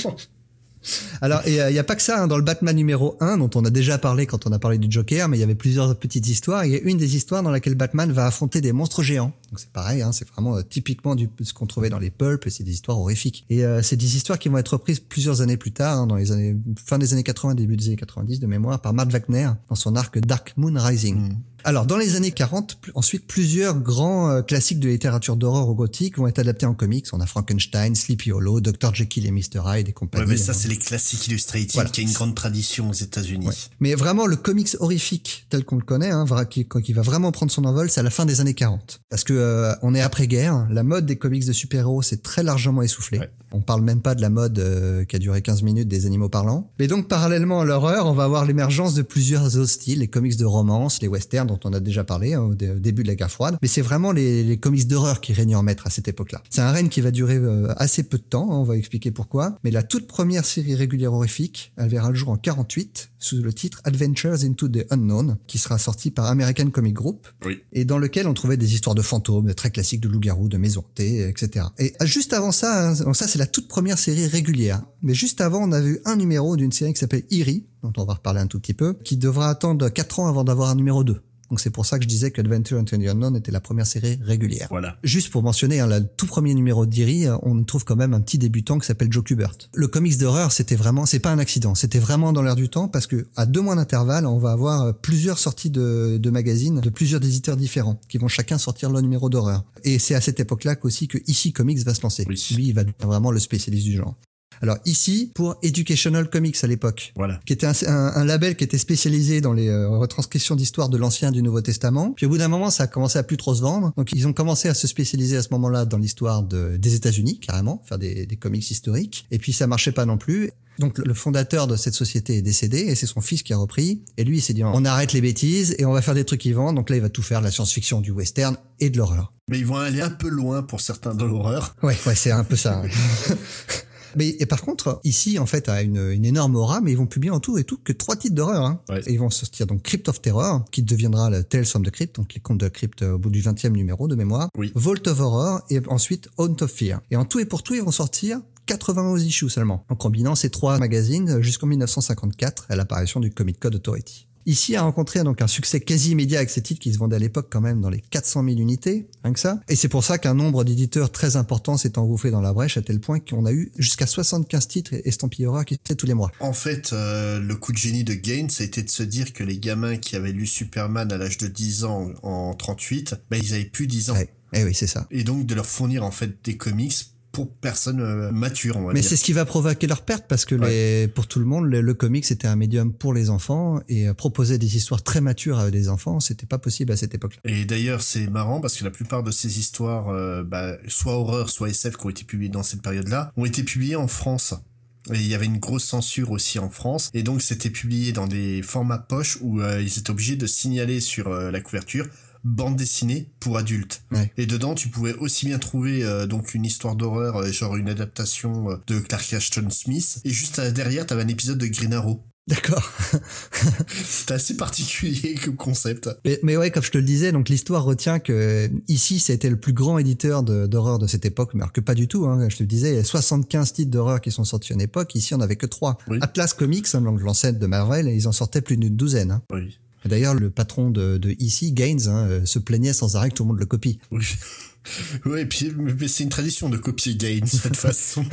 S2: Alors, il n'y a, pas que ça, hein. dans le Batman numéro 1, dont on a déjà parlé quand on a parlé du Joker, mais il y avait plusieurs petites histoires. Il y a une des histoires dans laquelle Batman va affronter des monstres géants. Donc c'est pareil, hein, c'est vraiment euh, typiquement du, ce qu'on trouvait dans les pulps, c'est des histoires horrifiques. Et euh, c'est des histoires qui vont être reprises plusieurs années plus tard, hein, dans les années fin des années 80, début des années 90 de mémoire, par Matt Wagner dans son arc Dark Moon Rising. Mm. Alors, dans les années 40, ensuite, plusieurs grands euh, classiques de littérature d'horreur gothique vont être adaptés en comics. On a Frankenstein, Sleepy Hollow, Dr. Jekyll et Mr. Hyde et compagnie.
S1: Ouais, mais ça, c'est les classiques illustratifs qui a une grande tradition aux États-Unis.
S2: Mais vraiment, le comics horrifique tel qu'on le connaît, hein, qui, qui, va vraiment prendre son envol, c'est à la fin des années 40. Parce que euh, on est après-guerre, la mode des comics de super-héros s'est très largement essoufflée. On parle même pas de la mode euh, qui a duré 15 minutes des animaux parlants. Mais donc, parallèlement à l'horreur, on va avoir l'émergence de plusieurs autres styles, les comics de romance, les westerns dont on a déjà parlé hein, au, début de la guerre froide. Mais c'est vraiment les, comics d'horreur qui règnent en maître à cette époque-là. C'est un règne qui va durer euh, assez peu de temps, hein, on va expliquer pourquoi. Mais la toute première série régulière horrifique, elle verra le jour en 48 sous le titre Adventures into the Unknown, qui sera sorti par American Comic Group,
S1: oui.
S2: et dans lequel on trouvait des histoires de fantômes fantômes, très classiques de loup-garou, de maison hantée, etc. Et juste avant ça, hein, ça c'est la toute première série régulière. Mais juste avant, on a vu un numéro d'une série qui s'appelle Eerie, dont on va reparler un tout petit peu, qui devra attendre 4 ans avant d'avoir un numéro 2. Donc c'est pour ça que je disais que Adventure into the Unknown était la première série régulière.
S1: Voilà.
S2: Juste pour mentionner, hein, le tout premier numéro d'Iri, on trouve quand même un petit débutant qui s'appelle Joe Kubert. Le comics d'horreur, c'était vraiment, c'est pas un accident, c'était vraiment dans l'air du temps parce que à deux mois d'intervalle, on va avoir plusieurs sorties de, de magazines de plusieurs éditeurs différents qui vont chacun sortir leur numéro d'horreur. Et c'est à cette époque-là qu'aussi que ici Comics va se lancer.
S1: Oui.
S2: Lui, il va devenir vraiment le spécialiste du genre. Alors ici, pour Educational Comics à l'époque,
S1: Voilà.
S2: qui était un, un- un label qui était spécialisé dans les euh, retranscriptions d'histoire de l'Ancien et du Nouveau Testament. Puis au bout d'un moment, ça a commencé à plus trop se vendre. Donc ils ont commencé à se spécialiser à ce moment-là dans l'histoire de- des États-Unis, carrément, faire des, des comics historiques. Et puis ça marchait pas non plus. Donc le fondateur de cette société est décédé et c'est son fils qui a repris. Et lui, il s'est dit on arrête les bêtises et on va faire des trucs qui vendent. Donc là, il va tout faire, de la science-fiction, du western et de l'horreur.
S1: Mais ils vont aller un peu loin pour certains de l'horreur.
S2: Ouais, ouais, c'est un peu ça. ouais. Mais et par contre, ici, en fait, a une, une énorme aura, mais ils vont publier en tout et tout que trois titres d'horreur. Hein.
S1: Ouais.
S2: Et ils vont sortir donc Crypt of Terror, qui deviendra le Tales from the Crypt, donc les contes de Crypt euh, au bout du 20e numéro de mémoire.
S1: Oui.
S2: Vault of Horror et ensuite Haunt of Fear. Et en tout et pour tout, ils vont sortir 91 issues seulement, en combinant ces trois magazines jusqu'en 1954 à l'apparition du Comic Code Authority. Ici a rencontré donc un succès quasi immédiat avec ces titres qui se vendaient à l'époque quand même dans les 400 000 unités, rien que ça. Et c'est pour ça qu'un nombre d'éditeurs très important s'est engouffré dans la brèche à tel point qu'on a eu jusqu'à 75 titres estampillés horreur qui sortaient tous les mois.
S1: En fait, euh, le coup de génie de Gaines, ça a été de se dire que les gamins qui avaient lu Superman à l'âge de 10 ans en 38, ben ils avaient plus 10 ans.
S2: Ouais. Eh oui, c'est ça.
S1: Et donc de leur fournir en fait des comics pour personnes euh, matures, on va
S2: Mais c'est ce qui va provoquer leur perte parce que les, pour tout le monde, le, le comics c'était un médium pour les enfants et euh, proposer des histoires très matures à des enfants, c'était pas possible à cette époque-là.
S1: Et d'ailleurs, c'est marrant parce que la plupart de ces histoires, euh, bah, soit horreur, soit SF, qui ont été publiées dans cette période-là, ont été publiées en France. Et il y avait une grosse censure aussi en France. Et donc, c'était publié dans des formats poche où euh, ils étaient obligés de signaler sur euh, la couverture bande dessinée pour adultes.
S2: Ouais.
S1: Et dedans, tu pouvais aussi bien trouver euh, donc une histoire d'horreur, euh, genre une adaptation euh, de Clark Ashton Smith. Et juste derrière, t'avais un épisode de Green Arrow.
S2: D'accord.
S1: C'était assez particulier comme concept.
S2: Mais, mais ouais, comme je te le disais, donc l'histoire retient que ici, c'était le plus grand éditeur d'horreur de, cette époque, mais alors que pas du tout. Hein. Je te le disais, il y a 75 titres d'horreur qui sont sortis à une époque. Ici, on avait que trois.
S1: Oui.
S2: Atlas Comics, hein, l'ancêtre de Marvel, ils en sortaient plus d'une douzaine. Hein.
S1: Oui.
S2: D'ailleurs, le patron de, de ici, Gaines, hein, euh, se plaignait sans arrêt que tout le monde le copie.
S1: Ouais, et puis c'est une tradition de copier Gaines de toute façon.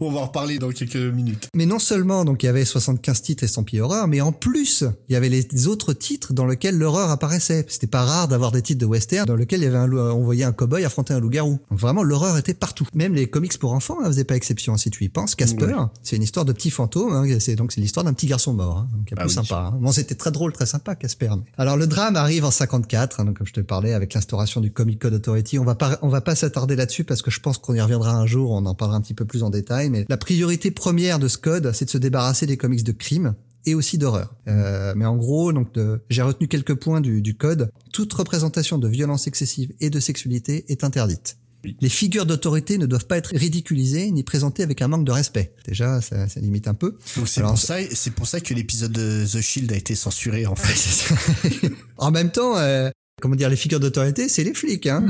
S1: On va en reparler dans quelques minutes.
S2: Mais non seulement donc il y avait 75 titres estampillés horreur, mais en plus il y avait les autres titres dans lesquels l'horreur apparaissait. C'était pas rare d'avoir des titres de western dans lesquels il y avait un, loup- on voyait un cowboy affronter un loup-garou. Donc vraiment l'horreur était partout. Même les comics pour enfants ne faisaient pas exception. Si tu y penses, Casper,
S1: Ouais.
S2: c'est une histoire de petit fantôme. Hein, c'est donc c'est l'histoire d'un petit garçon mort. Hein, donc, est
S1: Ah
S2: plus
S1: oui.
S2: sympa. Hein. Bon, c'était très drôle, très sympa, Casper. mais- Alors le drame arrive en 54, hein, donc comme je te parlais avec l'instauration du Comic Code Authority. On va pas on va pas s'attarder là-dessus parce que je pense qu'on y reviendra un jour. On en parlera un petit peu plus en détail. Mais la priorité première de ce code, c'est de se débarrasser des comics de crime et aussi d'horreur. Euh, mais en gros, donc j'ai retenu quelques points du, du code. Toute représentation de violence excessive et de sexualité est interdite. Les figures d'autorité ne doivent pas être ridiculisées ni présentées avec un manque de respect. Déjà, ça, ça limite un peu.
S1: Donc c'est pour ça, c'est pour ça que l'épisode de The Shield a été censuré en fait.
S2: En même temps, euh, comment dire, les figures d'autorité, c'est les flics. Hein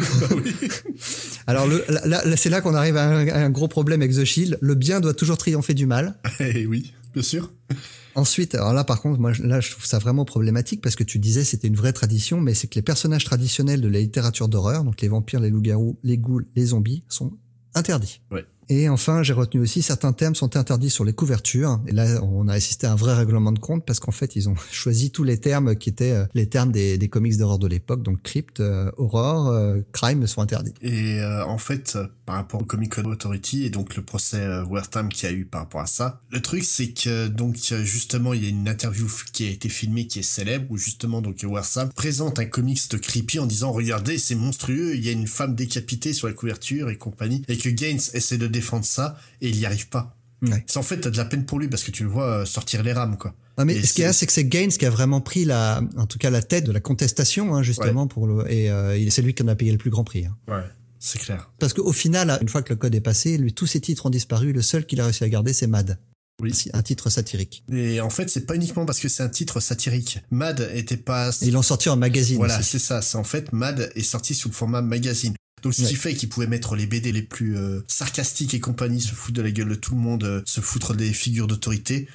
S2: Alors le, là, là, c'est là qu'on arrive à un, à un gros problème avec The Shield. Le bien doit toujours triompher du mal.
S1: Eh oui, bien sûr.
S2: Ensuite, alors là par contre, moi là je trouve ça vraiment problématique parce que tu disais c'était une vraie tradition, mais c'est que les personnages traditionnels de la littérature d'horreur, donc les vampires, les loups-garous, les ghouls, les zombies, sont interdits.
S1: Ouais.
S2: Et enfin, j'ai retenu aussi certains termes sont interdits sur les couvertures. Et là, on a assisté à un vrai règlement de compte parce qu'en fait, ils ont choisi tous les termes qui étaient euh, les termes des, comics d'horreur de l'époque. Donc crypt, euh, horror, euh, crime sont interdits.
S1: Et euh, en fait, par rapport au Comic Code Authority et donc le procès Wertham qui a eu par rapport à ça, le truc c'est que donc justement il y a une interview qui a été filmée qui est célèbre où justement donc Wertham présente un comics de creepy en disant regardez c'est monstrueux, il y a une femme décapitée sur la couverture et compagnie et que Gaines essaie de défendre ça et il y arrive pas.
S2: Ouais.
S1: C'est en fait t'as de la peine pour lui parce que tu le vois euh, sortir les rames quoi.
S2: Non, mais
S1: Et
S2: ce qu'il y a, c'est que c'est Gaines qui a vraiment pris la, en tout cas la tête de la contestation, hein, justement pour le, et euh, c'est lui qui en a payé le plus grand prix. Hein.
S1: Ouais. C'est clair.
S2: Parce qu'au final, une fois que le code est passé, lui, tous ses titres ont disparu. Le seul qu'il a réussi à garder, c'est Mad. Oui. Un titre satirique.
S1: Et en fait, c'est pas uniquement parce que c'est un titre satirique. Mad était pas.
S2: Ils l'ont sorti en magazine.
S1: Voilà, c'est ça. C'est en fait Mad est sorti sous le format magazine. Donc ce qui fait qu'ils pouvaient mettre les BD les plus euh, sarcastiques et compagnie, se foutre de la gueule de tout le monde, euh, se foutre des figures d'autorité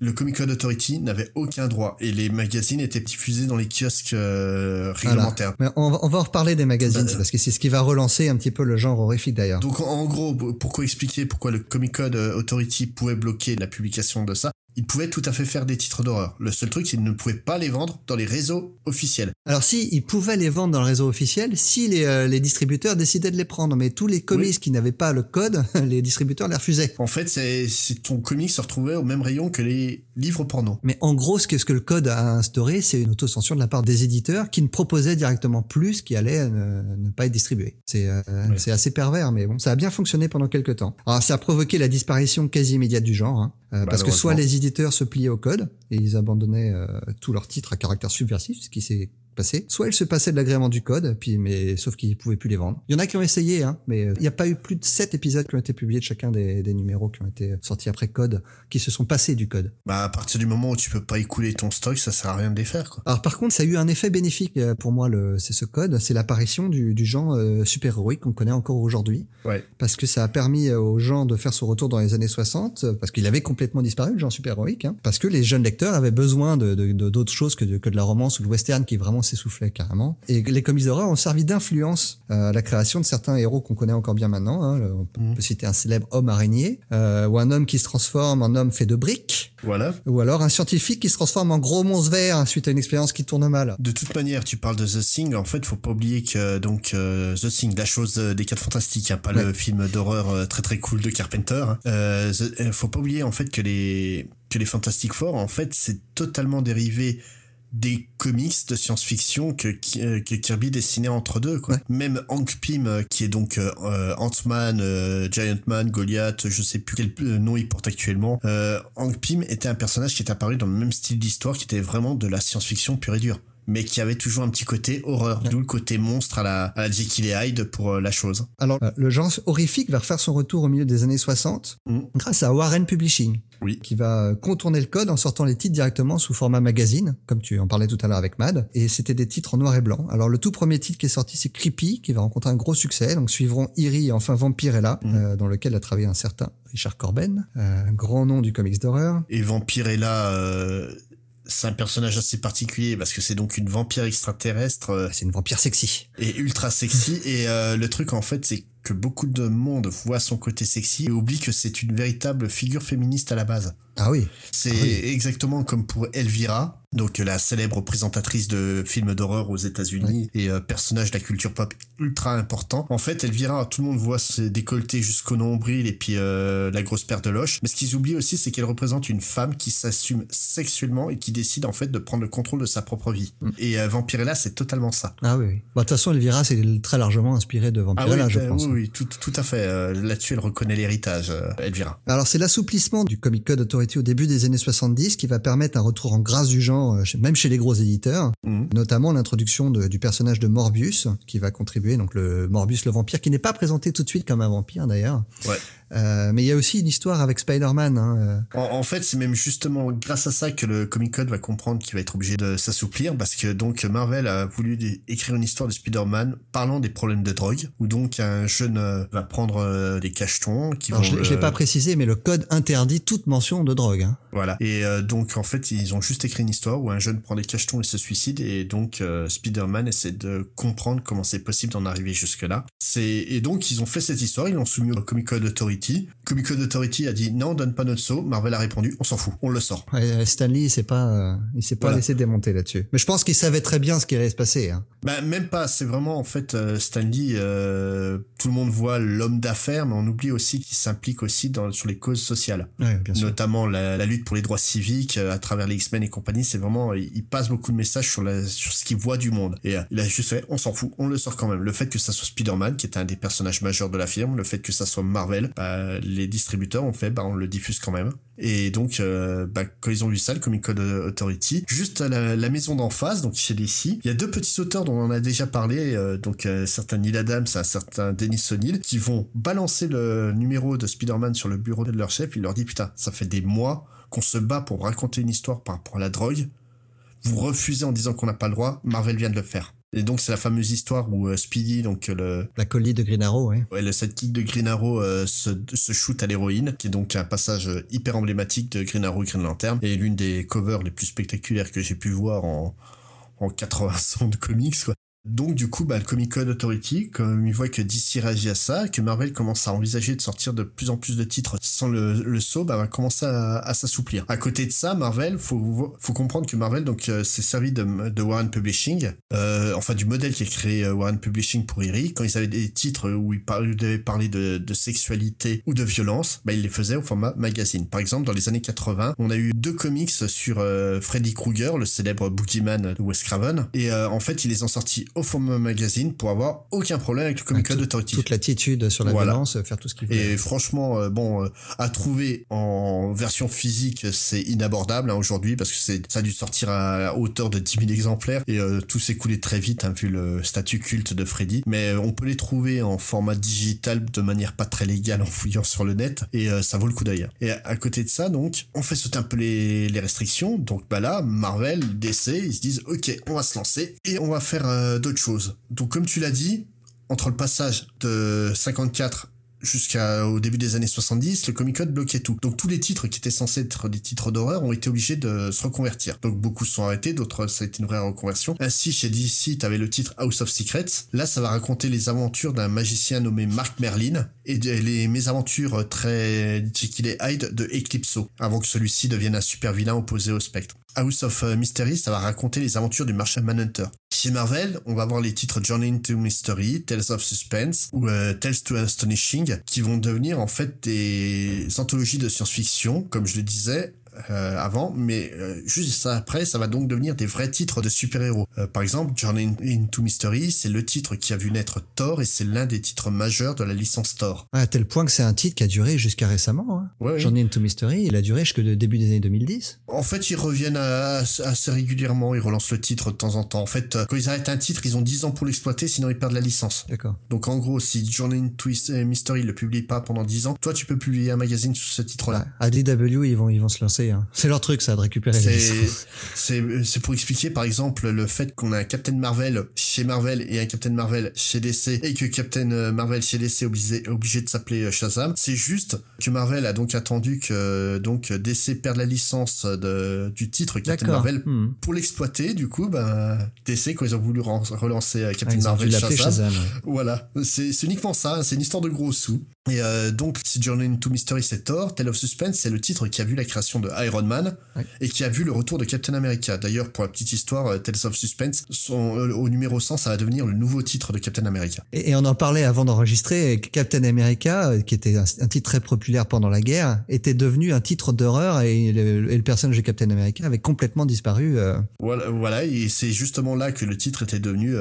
S1: le Comic Code Authority n'avait aucun droit et les magazines étaient diffusés dans les kiosques euh, réglementaires.
S2: Mais on, va, en reparler des magazines bah, parce que c'est ce qui va relancer un petit peu le genre horrifique d'ailleurs.
S1: Donc en gros, pourquoi expliquer pourquoi le Comic Code Authority pouvait bloquer la publication de ça il pouvait tout à fait faire des titres d'horreur. Le seul truc, c'est qu'il ne pouvait pas les vendre dans les réseaux officiels.
S2: Alors si, il pouvait les vendre dans le réseau officiel si les, euh, les distributeurs décidaient de les prendre. Mais tous les comics qui n'avaient pas le code, les distributeurs les refusaient.
S1: En fait, c'est ton comic se retrouvait au même rayon que les livres porno.
S2: Mais en gros, ce que, ce que le code a instauré, c'est une autocensure de la part des éditeurs qui ne proposaient directement plus qui allait ne, pas être distribué. C'est euh, c'est assez pervers, mais bon, ça a bien fonctionné pendant quelques temps. Alors ça a provoqué la disparition quasi immédiate du genre. Hein. Euh, parce que soit les éditeurs se pliaient au code et ils abandonnaient euh, tous leurs titres à caractère subversif, ce qui s'est passé. Soit il se passait de l'agrément du code, puis mais sauf qu'ils pouvaient plus les vendre. Il y en a qui ont essayé, hein, mais euh, il n'y a pas eu plus de 7 épisodes qui ont été publiés de chacun des, des, numéros qui ont été sortis après code, qui se sont passés du code.
S1: Bah à partir du moment où tu peux pas écouler ton stock, ça sert à rien de les faire. Quoi.
S2: Alors par contre, ça a eu un effet bénéfique euh, pour moi. Le, c'est ce code, c'est l'apparition du, du genre euh, super héroïque qu'on connaît encore aujourd'hui.
S1: Ouais.
S2: Parce que ça a permis aux gens de faire son retour dans les années 60, parce qu'il avait complètement disparu le genre super héroïque, hein, parce que les jeunes lecteurs avaient besoin de, de, d'autres choses que de, que de la romance ou le western qui vraiment s'essoufflait carrément. Et les comics d'horreur ont servi d'influence euh, à la création de certains héros qu'on connaît encore bien maintenant. Hein. On mhm. peut citer un célèbre homme araignée, euh, ou un homme qui se transforme en homme fait de briques.
S1: Voilà.
S2: Ou alors un scientifique qui se transforme en gros monstre vert suite à une expérience qui tourne mal.
S1: De toute manière, tu parles de The Thing. En fait, faut pas oublier que donc euh, The Thing, la chose des quatre fantastiques, hein, pas le film d'horreur très très cool de Carpenter. Hein. Euh, faut pas oublier en fait que les que les Fantastic Four, en fait, c'est totalement dérivé des comics de science-fiction que, euh, que, Kirby dessinait entre deux quoi. Même Hank Pym euh, qui est donc euh, Ant-Man, Giant Man, Goliath, je sais plus quel nom il porte actuellement. Hank Pym était un personnage qui est apparu dans le même style d'histoire qui était vraiment de la science-fiction pure et dure mais qui avait toujours un petit côté horreur, d'où le côté monstre à la, à la Jekyll et Hyde pour la chose.
S2: Alors, le genre horrifique va refaire son retour au milieu des années 60 mm. grâce à Warren Publishing qui va contourner le code en sortant les titres directement sous format magazine, comme tu en parlais tout à l'heure avec Mad. Et c'était des titres en noir et blanc. Alors le tout premier titre qui est sorti, c'est Creepy, qui va rencontrer un gros succès. Donc suivront Eerie et enfin Vampirella, mmh. euh, dans lequel a travaillé un certain Richard Corben, euh, un grand nom du comics d'horreur.
S1: Et Vampirella, euh, c'est un personnage assez particulier parce que c'est donc une vampire extraterrestre.
S2: C'est une vampire sexy.
S1: Et ultra sexy. et le truc en fait, c'est que beaucoup de monde voit son côté sexy et oublie que c'est une véritable figure féministe à la base.
S2: Ah oui.
S1: C'est
S2: ah
S1: exactement comme pour Elvira, donc la célèbre présentatrice de films d'horreur aux États-Unis et euh, personnage de la culture pop ultra important. En fait, Elvira, tout le monde voit se décolleter jusqu'au nombril et puis euh, la grosse paire de loches. Mais ce qu'ils oublient aussi, c'est qu'elle représente une femme qui s'assume sexuellement et qui décide en fait de prendre le contrôle de sa propre vie. Mm. Et euh, Vampirella, c'est totalement ça.
S2: Ah oui. Bah, de toute façon, Elvira, c'est très largement inspiré de Vampirella,
S1: ah
S2: je ben pense.
S1: Oui, tout, tout à fait. Là-dessus, elle reconnaît l'héritage, Elvira.
S2: Alors, c'est l'assouplissement du Comic Code Au début des années 70 qui va permettre un retour en grâce du genre euh, même chez les gros éditeurs, mhm. notamment l'introduction du personnage de Morbius, qui va contribuer, donc le Morbius le vampire, qui n'est pas présenté tout de suite comme un vampire d'ailleurs.
S1: Ouais.
S2: Euh, mais il y a aussi une histoire avec Spider-Man. Hein,
S1: euh. en, fait, c'est même justement grâce à ça que le Comic Code va comprendre qu'il va être obligé de s'assouplir, parce que donc Marvel a voulu écrire une histoire de Spider-Man parlant des problèmes de drogue, où donc un jeune va prendre des cachetons qui
S2: vont... Je, ne l'ai pas précisé, mais le code interdit toute mention de drogue. Hein.
S1: Voilà. Et donc en fait, ils ont juste écrit une histoire où un jeune prend des cachetons et se suicide et donc euh, Spider-Man essaie de comprendre comment c'est possible d'en arriver jusque là. Et donc ils ont fait cette histoire, ils l'ont soumis au Comic Code Authority. Comic Code Authority a dit non, on donne pas notre saut. Marvel a répondu, on s'en fout, on le sort.
S2: Ouais, Stanley, il s'est pas, euh, il s'est pas laissé démonter là-dessus. Mais je pense qu'il savait très bien ce qui allait se passer. Hein.
S1: Bah même pas. C'est vraiment en fait euh, Stanley. tout le monde voit l'homme d'affaires, mais on oublie aussi qu'il s'implique aussi dans sur les causes sociales,
S2: ouais, bien sûr.
S1: notamment la, la, lutte pour les droits civiques à travers les X-Men et compagnie. C'est vraiment, il passe beaucoup de messages sur, la, sur ce qu'il voit du monde. Et euh, il a juste fait, on s'en fout, on le sort quand même. Le fait que ça soit Spider-Man, qui est un des personnages majeurs de la firme, le fait que ça soit Marvel, bah, les distributeurs ont fait, bah, on le diffuse quand même. Et donc, euh, bah, quand ils ont vu ça, le Comic Code Authority, juste à la, maison d'en face, donc chez DC, il y a deux petits auteurs dont on a déjà parlé, euh, donc euh, certains Neil Adams un certain Dennis O'Neill, qui vont balancer le numéro de Spider-Man sur le bureau de leur chef. Il leur dit, putain, ça fait des mois qu'on se bat pour raconter une histoire par rapport à la drogue. Vous refusez en disant qu'on n'a pas le droit. Marvel vient de le faire. Et donc c'est la fameuse histoire où euh, Speedy, donc euh, le
S2: la colis de Green Arrow, ouais.
S1: ouais le sidekick de Green Arrow euh, se, se shoot à l'héroïne, qui est donc un passage hyper emblématique de Green Arrow et Green Lantern, et l'une des covers les plus spectaculaires que j'ai pu voir en en 80 ans de comics quoi. Donc du coup, bah, le Comic Code Authority, comme il voit que DC réagit à ça, que Marvel commence à envisager de sortir de plus en plus de titres sans le, le saut, bah, va commencer à, s'assouplir. À côté de ça, Marvel, faut faut comprendre que Marvel donc euh, s'est servi de, de Warren Publishing, euh, enfin du modèle qui a créé euh, Warren Publishing pour Erie, quand ils avaient des titres où ils, devaient parler de, de, sexualité ou de violence, bah, ils les faisaient au format magazine. Par exemple, dans les années 80, on a eu deux comics sur euh, Freddy Krueger, le célèbre boogeyman de Wes Craven, et en fait, ils les ont sortis au format magazine pour avoir aucun problème avec le Comic Code Authority.
S2: Toute l'attitude sur la violence, faire tout ce qu'il veut.
S1: Et franchement, euh, bon, euh, à trouver en version physique, c'est inabordable hein, aujourd'hui parce que c'est ça a dû sortir à hauteur de 10 000 exemplaires et euh, tout s'est coulé très vite hein, vu le statut culte de Freddy. Mais on peut les trouver en format digital de manière pas très légale en fouillant sur le net et ça vaut le coup d'œil. Et à côté de ça, donc, on fait sauter un peu les, les restrictions. Donc bah là, Marvel, DC, ils se disent ok, on va se lancer et on va faire d'autres choses. Donc comme tu l'as dit, entre le passage de 54 jusqu'au début des années 70, le Comic Code bloquait tout. Donc tous les titres qui étaient censés être des titres d'horreur ont été obligés de se reconvertir. Donc beaucoup sont arrêtés, d'autres ça a été une vraie reconversion. Ainsi chez DC, tu avais le titre House of Secrets. Là, ça va raconter les aventures d'un magicien nommé Mark Merlin et les mésaventures très Jekyll et Hyde de Eclipso, avant que celui-ci devienne un super vilain opposé au spectre. House of euh, Mystery, ça va raconter les aventures du marchand Manhunter. Chez Marvel, on va voir les titres Journey into Mystery, Tales of Suspense ou euh, Tales to Astonishing, qui vont devenir en fait des anthologies de science-fiction, comme je le disais, euh, avant, mais euh, juste après, ça va donc devenir des vrais titres de super-héros. Euh, par exemple, Journey into Mystery, c'est le titre qui a vu naître Thor et c'est l'un des titres majeurs de la licence Thor.
S2: à tel point que c'est un titre qui a duré jusqu'à récemment. Hein. Ouais, Journey into Mystery, il a duré jusqu'au début des années 2010.
S1: En fait, ils reviennent assez régulièrement, ils relancent le titre de temps en temps. En fait, quand ils arrêtent un titre, ils ont 10 ans pour l'exploiter, sinon ils perdent la licence.
S2: D'accord.
S1: Donc en gros, si Journey into Mystery le publie pas pendant 10 ans, toi tu peux publier un magazine sous ce titre-là.
S2: À DW, ils vont, ils vont se lancer. Hein. C'est leur truc, ça, de récupérer les
S1: C'est, c'est pour expliquer, par exemple, le fait qu'on a un Captain Marvel chez Marvel et un Captain Marvel chez DC et que Captain Marvel chez DC est obligé, obligé de s'appeler Shazam. C'est juste que Marvel a donc attendu que, donc, DC perde la licence de, du titre Captain Marvel hmm. pour l'exploiter. Du coup, bah, DC, quand ils ont voulu relancer Captain ah, Marvel Shazam, voilà. C'est, c'est uniquement ça. C'est une histoire de gros sous. Et euh, donc, si Journey into Mystery c'est Thor, Tale of Suspense c'est le titre qui a vu la création de Iron Man et qui a vu le retour de Captain America. D'ailleurs, pour la petite histoire, euh, Tales of Suspense, son, euh, au numéro 100, ça va devenir le nouveau titre de Captain America.
S2: Et, on en parlait avant d'enregistrer, Captain America, qui était un, titre très populaire pendant la guerre, était devenu un titre d'horreur et, le, personnage de Captain America avait complètement disparu.
S1: Voilà, voilà, et c'est justement là que le titre était devenu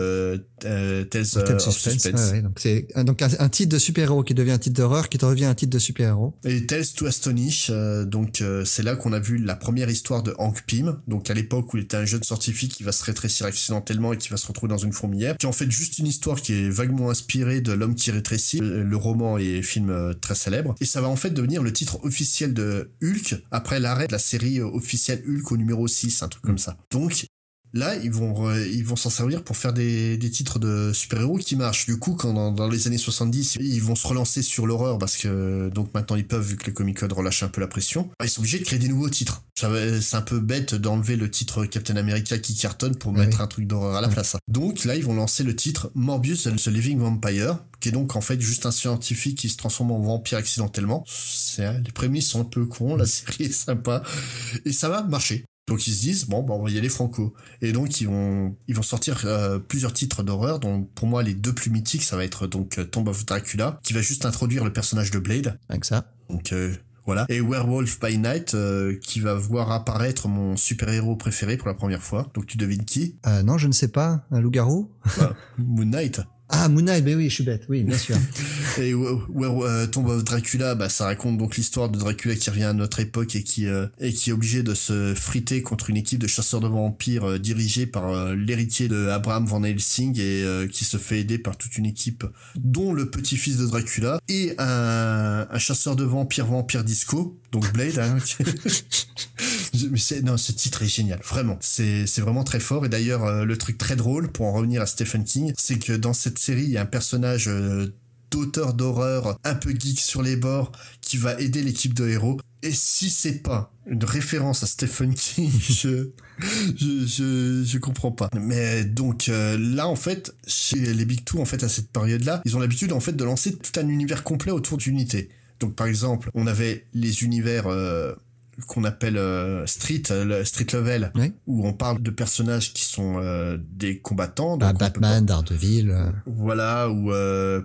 S1: Tales of Suspense.
S2: donc c'est donc un, un titre de super-héros qui devient un titre d'horreur qui te revient un titre de super-héros.
S1: Et Tales to Astonish, euh, donc euh, c'est là qu'on a vu la première histoire de Hank Pym, donc à l'époque où il était un jeune scientifique qui va se rétrécir accidentellement et qui va se retrouver dans une fourmilière, qui est en fait juste une histoire qui est vaguement inspirée de L'homme qui rétrécit, le, roman et film euh, très célèbre, et ça va en fait devenir le titre officiel de Hulk après l'arrêt de la série officielle Hulk au numéro 6, un truc comme ça. Donc Là, ils vont ils vont s'en servir pour faire des, des titres de super-héros qui marchent. Du coup, quand dans, les années 70, ils vont se relancer sur l'horreur parce que donc maintenant ils peuvent vu que le Comic Code relâche un peu la pression, ils sont obligés de créer des nouveaux titres. C'est un peu bête d'enlever le titre Captain America qui cartonne pour mettre un truc d'horreur à la place. Donc là, ils vont lancer le titre Morbius and the Living Vampire, qui est donc en fait juste un scientifique qui se transforme en vampire accidentellement. Les prémices sont un peu cons, la série est sympa et ça va marcher. Donc ils se disent bon bah on va y aller franco. Et donc ils vont ils vont sortir euh, plusieurs titres d'horreur. Dont pour moi les deux plus mythiques ça va être donc euh, Tomb of Dracula qui va juste introduire le personnage de Blade.
S2: Avec ça.
S1: Donc euh, voilà. Et Werewolf by Night qui va voir apparaître mon super héros préféré pour la première fois. Donc tu devines qui?
S2: Non je ne sais pas. Un loup-garou?
S1: Bah, Moon Knight
S2: Ah, Moon Knight, ben oui, je suis bête, oui, bien sûr.
S1: et Where Tomb of Dracula, bah, ça raconte donc l'histoire de Dracula qui revient à notre époque et qui, et qui est obligé de se friter contre une équipe de chasseurs de vampires dirigée par l'héritier de Abraham Van Helsing et qui se fait aider par toute une équipe, dont le petit-fils de Dracula et un, un chasseur de vampires, vampire disco, donc Blade. Hein, non, ce titre est génial, vraiment. C'est vraiment très fort. Et d'ailleurs, euh, le truc très drôle pour en revenir à Stephen King, c'est que dans cette série, il y a un personnage euh, d'auteur d'horreur un peu geek sur les bords qui va aider l'équipe de héros. Et si c'est pas une référence à Stephen King, je, je, je, je comprends pas. Mais donc euh, là, en fait, chez les Big Two, en fait, à cette période-là, ils ont l'habitude, en fait, de lancer tout un univers complet autour d'unités. Donc par exemple, on avait les univers euh, qu'on appelle euh, street, euh, street level, où on parle de personnages qui sont des combattants.
S2: Donc Batman, Daredevil.
S1: Voilà, ou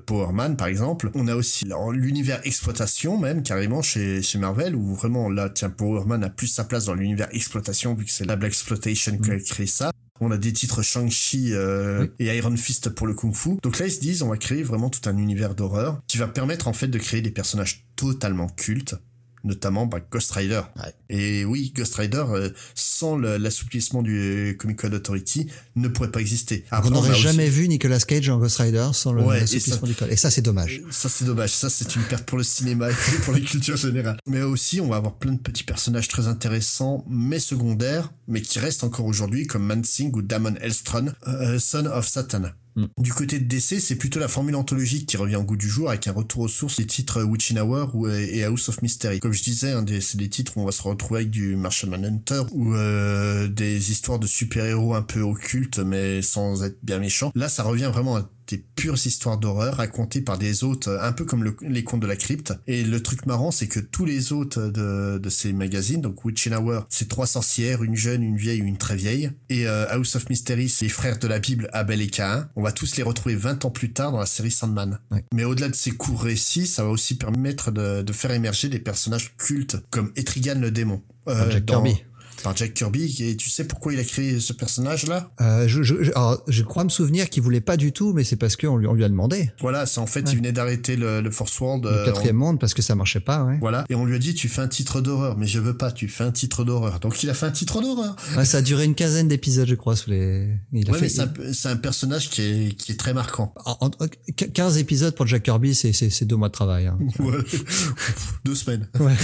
S1: Powerman par exemple. On a aussi l'univers exploitation même carrément chez chez Marvel, où vraiment là, tiens, Powerman a plus sa place dans l'univers exploitation vu que c'est la Black Exploitation qui a mm. créé ça. On a des titres Shang-Chi euh, et Iron Fist pour le Kung Fu. Donc là, ils se disent, on va créer vraiment tout un univers d'horreur qui va permettre en fait de créer des personnages totalement cultes notamment bah, Ghost Rider. Et oui, Ghost Rider, euh, sans l'assouplissement du Comic Code Authority, ne pourrait pas exister.
S2: Après, on n'aurait jamais vu Nicolas Cage en Ghost Rider sans l'assouplissement du code. Et ça, c'est dommage.
S1: Euh, ça, c'est dommage. Ça, c'est une perte pour le cinéma et pour la culture générale. Mais aussi, on va avoir plein de petits personnages très intéressants, mais secondaires, mais qui restent encore aujourd'hui, comme Mansing ou Damon Elstron, euh, Son of Satan. Mm. Du côté de DC, c'est plutôt la formule anthologique qui revient au goût du jour avec un retour aux sources des titres Witching Hour ou, et House of Mystery. Comme je disais, hein, c'est des titres où on va se retrouver avec du Martian Manhunter ou euh, des histoires de super-héros un peu occultes mais sans être bien méchants. Là, ça revient vraiment à des pures histoires d'horreur racontées par des hôtes un peu comme les contes de la crypte. Et le truc marrant, c'est que tous les hôtes de, de ces magazines, donc Witch in Hour, c'est trois sorcières, une jeune, une vieille une très vieille. Et euh, House of Mystery, c'est les frères de la Bible, Abel et Cain. On va tous les retrouver 20 ans plus tard dans la série Sandman. Mais au-delà de ces courts récits, ça va aussi permettre de, de faire émerger des personnages cultes comme Etrigan le démon.
S2: Euh, Jack Kirby
S1: par Jack Kirby. Et tu sais pourquoi il a créé ce personnage-là?
S2: Euh, je, je, alors, je crois me souvenir qu'il voulait pas du tout, mais c'est parce qu'on lui, on lui a demandé.
S1: Voilà, c'est en fait, il venait d'arrêter le, le, Force World.
S2: Le euh, quatrième monde parce que ça marchait pas, ouais.
S1: Voilà, et on lui a dit, tu fais un titre d'horreur, mais je veux pas, tu fais un titre d'horreur. Donc il a fait un titre d'horreur.
S2: Ouais, ça a duré une quinzaine d'épisodes, je crois, sous les.
S1: Il a ouais, fait... mais c'est un, un, personnage qui est, qui est très marquant.
S2: En, 15 épisodes pour Jack Kirby, c'est deux mois de travail. Hein.
S1: Ouais. deux semaines.
S2: Ouais.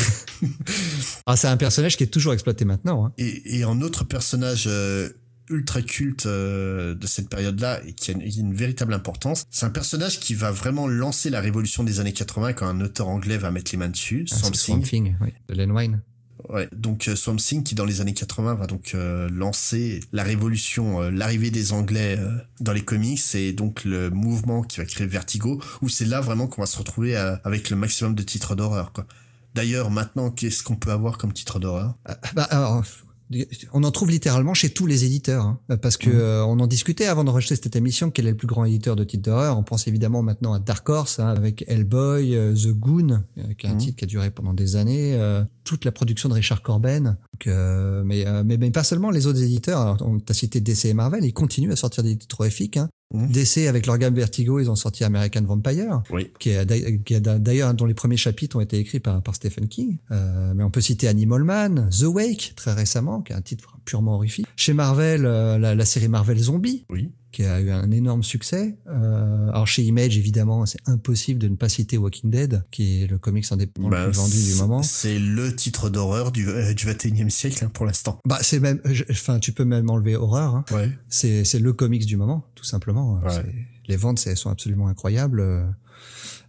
S2: ah, c'est un personnage qui est toujours exploité maintenant. Hein.
S1: Et, et en autre personnage euh, ultra culte euh, de cette période-là et qui a une, véritable importance. C'est un personnage qui va vraiment lancer la révolution des années 80 quand un auteur anglais va mettre les mains dessus.
S2: Ah, Swamp Thing, oui, de Len Wine.
S1: Ouais, donc euh, Swamp Thing qui dans les années 80 va donc lancer la révolution, l'arrivée des Anglais dans les comics et donc le mouvement qui va créer Vertigo où c'est là vraiment qu'on va se retrouver avec le maximum de titres d'horreur quoi. D'ailleurs, maintenant, qu'est-ce qu'on peut avoir comme titre d'horreur?
S2: Bah, alors, on en trouve littéralement chez tous les éditeurs, hein, parce que mmh. euh, on en discutait avant d'enregistrer cette émission. Quel est le plus grand éditeur de titres d'horreur On pense évidemment maintenant à Dark Horse hein, avec Hellboy, euh, The Goon, euh, qui est un mmh. titre qui a duré pendant des années, toute la production de Richard Corben. mais, mais, pas seulement les autres éditeurs. Alors, on t'a cité DC et Marvel, ils continuent à sortir des titres horrifiques. Hein. Mmh. DC avec leur gamme Vertigo, ils ont sorti American Vampire, qui est, d'ailleurs dont les premiers chapitres ont été écrits par, par Stephen King. Euh, mais on peut citer Animal Man, The Wake très récemment, qui est un titre purement horrifique. Chez Marvel, euh, la, la, série Marvel Zombie.
S1: Oui
S2: qui a eu un énorme succès. Euh, alors chez Image, évidemment, c'est impossible de ne pas citer Walking Dead, qui est le comics indépendant le bah, plus vendu du moment.
S1: C'est le titre d'horreur du, euh, du 21e siècle hein, pour l'instant.
S2: Bah c'est même, enfin tu peux même enlever horreur. Hein.
S1: Ouais.
S2: C'est c'est le comics du moment, tout simplement. Les ventes sont absolument incroyables.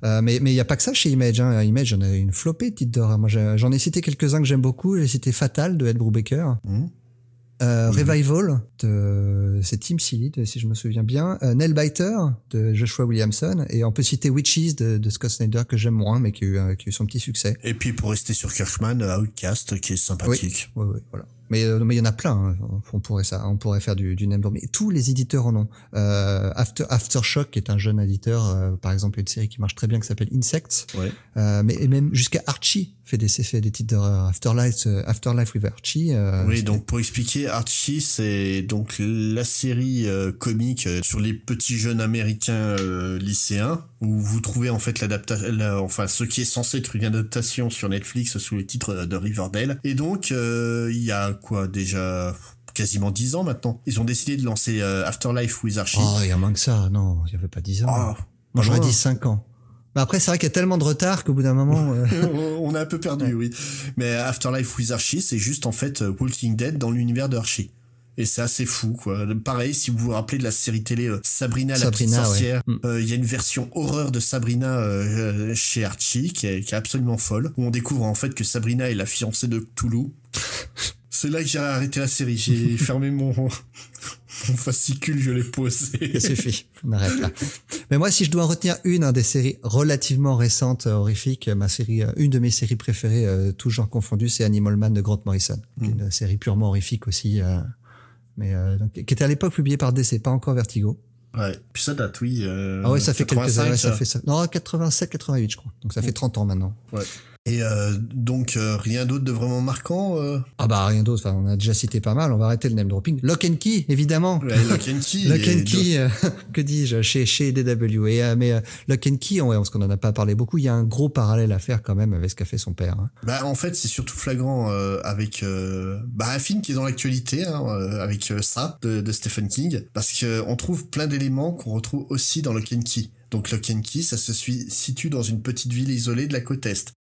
S2: Euh, mais mais il y a pas que ça chez Image. Hein. Image, j'en ai une flopée de titres d'horreur. Moi, j'en ai cité quelques uns que j'aime beaucoup. J'ai cité Fatal de Ed Brubaker. Mmh. Euh, Revival de c'est Tim Seeley si je me souviens bien, euh, Nailbiter de Joshua Williamson et on peut citer Witches de, de Scott Snyder que j'aime moins mais qui a, eu, qui a eu son petit succès.
S1: Et puis pour rester sur Kirkman, Outcast qui est sympathique.
S2: Oui, oui, voilà. Mais euh, mais il y en a plein. hein. On pourrait ça, on pourrait faire du, du name. Mais tous les éditeurs en ont. Euh, After Aftershock, qui est un jeune éditeur, euh, par exemple, une série qui marche très bien qui s'appelle Insects.
S1: Ouais.
S2: Euh, mais et même jusqu'à Archie fait des fait des titres. Afterlife, euh, Afterlife with Archie. euh,
S1: Oui, donc pour expliquer, Archie, c'est donc la série euh, comique euh, sur les petits jeunes américains euh, lycéens, où vous trouvez en fait l'adaptation, enfin ce qui est censé être une adaptation sur Netflix sous le titre de Riverdale. Et donc, euh, il y a quoi déjà quasiment 10 ans maintenant, ils ont décidé de lancer euh, Afterlife with Archie.
S2: Oh, il y a moins que ça. Non, il y avait pas 10 ans.
S1: Ah,
S2: Moi, j'aurais dit 5 ans. Mais après, c'est vrai qu'il y a tellement de retard qu'au bout d'un moment, euh,
S1: on a un peu perdu, oui. Mais Afterlife with Archie, c'est juste en fait euh, Walking Dead dans l'univers de Archie. Et c'est assez fou, quoi. Pareil, si vous vous rappelez de la série télé euh, Sabrina, la petite
S2: ouais.
S1: sorcière,
S2: Mm.
S1: euh, il y a une version horreur de Sabrina euh, chez Archie qui est, qui est absolument folle, où on découvre en fait que Sabrina est la fiancée de Cthulhu. c'est là que j'ai arrêté la série. J'ai fermé mon, mon fascicule, je l'ai posé.
S2: ça suffit. On arrête là. Mais moi, si je dois retenir une hein, des séries relativement récentes, euh, horrifiques, ma série, euh, une de mes séries préférées, euh, tout genre confondu, c'est Animal Man de Grant Morrison. est Une série purement horrifique aussi, euh, mais euh, donc, qui était à l'époque publiée par DC, pas encore Vertigo.
S1: Ouais. Puis ça date, oui. euh,
S2: Ah ouais, ça fait quelques
S1: 85,
S2: années, ça
S1: ça.
S2: fait ça. Non, 87, 88, je crois. Donc ça fait 30 ans maintenant.
S1: Ouais. Et euh, donc, euh, rien d'autre de vraiment marquant euh...
S2: Ah bah rien d'autre. Enfin, on a déjà cité pas mal. On va arrêter le name dropping. Lock and Key, évidemment.
S1: Ouais, Lock and Key.
S2: Lock and Key, euh, que dis-je, chez, chez DW. Et, euh, mais euh, Lock and Key, ouais, parce qu'on en a pas parlé beaucoup, il y a un gros parallèle à faire quand même avec ce qu'a fait son père. hein.
S1: Bah en fait c'est surtout flagrant euh, avec euh, bah, un film qui est dans l'actualité hein, euh, avec ça de, de Stephen King parce que on trouve plein d'éléments qu'on retrouve aussi dans Lock and Key. Donc Lock and Key ça se situe dans une petite ville isolée de la côte est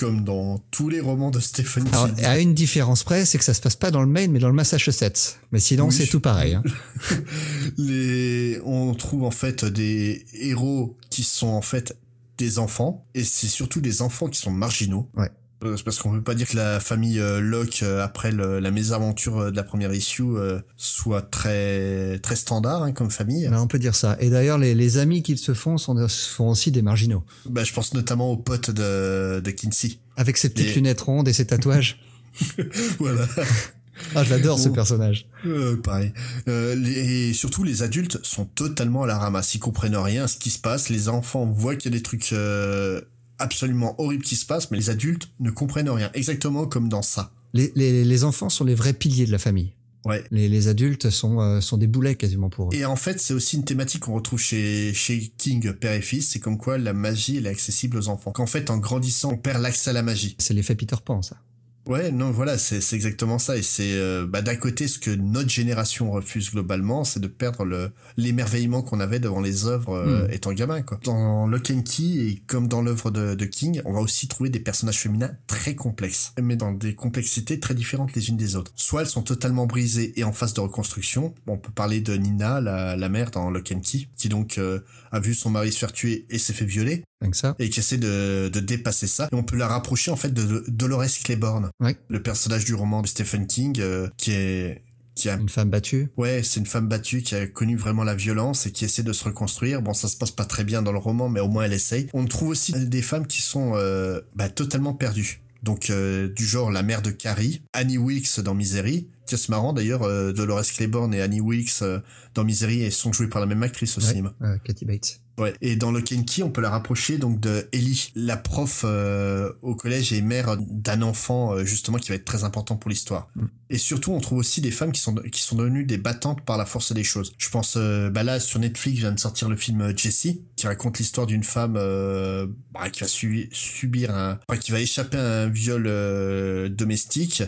S1: comme dans tous les romans de Stephen
S2: Alors,
S1: King.
S2: à une différence près, c'est que ça se passe pas dans le Maine, mais dans le Massachusetts. Mais sinon,
S1: Oui.
S2: c'est tout pareil. Hein.
S1: Les on trouve en fait des héros qui sont en fait des enfants et c'est surtout des enfants qui sont marginaux.
S2: Ouais.
S1: Euh, c'est parce qu'on peut pas dire que la famille euh, Locke euh, après le- la mésaventure de la première issue soit très très standard hein, comme famille.
S2: Mais on peut dire ça. Et d'ailleurs, les, les amis qu'ils se font sont, sont aussi des marginaux.
S1: Bah je pense notamment aux potes de de Kinsey.
S2: Avec ses petites
S1: Et-
S2: lunettes rondes et ses tatouages.
S1: voilà.
S2: Ah, je l'adore, ce
S1: Bon.
S2: personnage.
S1: Euh, pareil. Euh, les- et surtout, les adultes sont totalement à la ramasse. Ils comprennent rien à ce qui se passe. Les enfants voient qu'il y a des trucs euh, absolument horribles qui se passent, mais les adultes ne comprennent rien. Exactement comme dans ça.
S2: Les, les, les enfants sont les vrais piliers de la famille.
S1: Ouais.
S2: Les, les adultes sont, euh, sont des boulets quasiment pour eux.
S1: Et en fait, c'est aussi une thématique qu'on retrouve chez, chez King, père et fils. C'est comme quoi la magie, elle est accessible aux enfants. Qu'en fait, en grandissant, on perd l'accès à la magie.
S2: C'est l'effet Peter Pan, ça.
S1: Ouais, non, voilà, c'est c'est exactement ça. Et c'est euh, bah, d'un côté ce que notre génération refuse globalement, c'est de perdre le l'émerveillement qu'on avait devant les œuvres euh,
S2: Mm.
S1: étant gamin. Quoi. Dans Lock and Key et comme dans l'œuvre de, de King, on va aussi trouver des personnages féminins très complexes, mais dans des complexités très différentes les unes des autres. Soit elles sont totalement brisées et en phase de reconstruction. On peut parler de Nina, la, la mère dans Lock and Key, qui donc euh, a vu son mari se faire tuer et s'est fait violer
S2: Ça.
S1: et qui essaie de, de dépasser ça. Et on peut la rapprocher en fait de Dolores Claiborne,
S2: Ouais.
S1: le personnage du roman de Stephen King, euh, qui est qui a
S2: Une femme battue.
S1: ouais c'est une femme battue qui a connu vraiment la violence et qui essaie de se reconstruire. Bon ça se passe pas très bien dans le roman, mais au moins elle essaye. On trouve aussi des femmes qui sont euh, bah, totalement perdues. Donc euh, du genre la mère de Carrie, Annie Wilkes dans Misery. C'est marrant d'ailleurs, euh, Dolores Claiborne et Annie Wilkes euh, dans Misery, elles sont jouées par la même actrice au
S2: Ouais,
S1: cinéma.
S2: euh, Kathy Bates.
S1: Ouais. Et dans le Kenki, on peut la rapprocher donc de Ellie, la prof euh, au collège et mère d'un enfant euh, justement qui va être très important pour l'histoire.
S2: Mm.
S1: Et surtout, on trouve aussi des femmes qui sont qui sont devenues des battantes par la force des choses. Je pense, euh, bah là sur Netflix vient de sortir le film euh, Jessie, qui raconte l'histoire d'une femme euh, bah, qui va su- subir un, enfin, qui va échapper à un viol euh, domestique.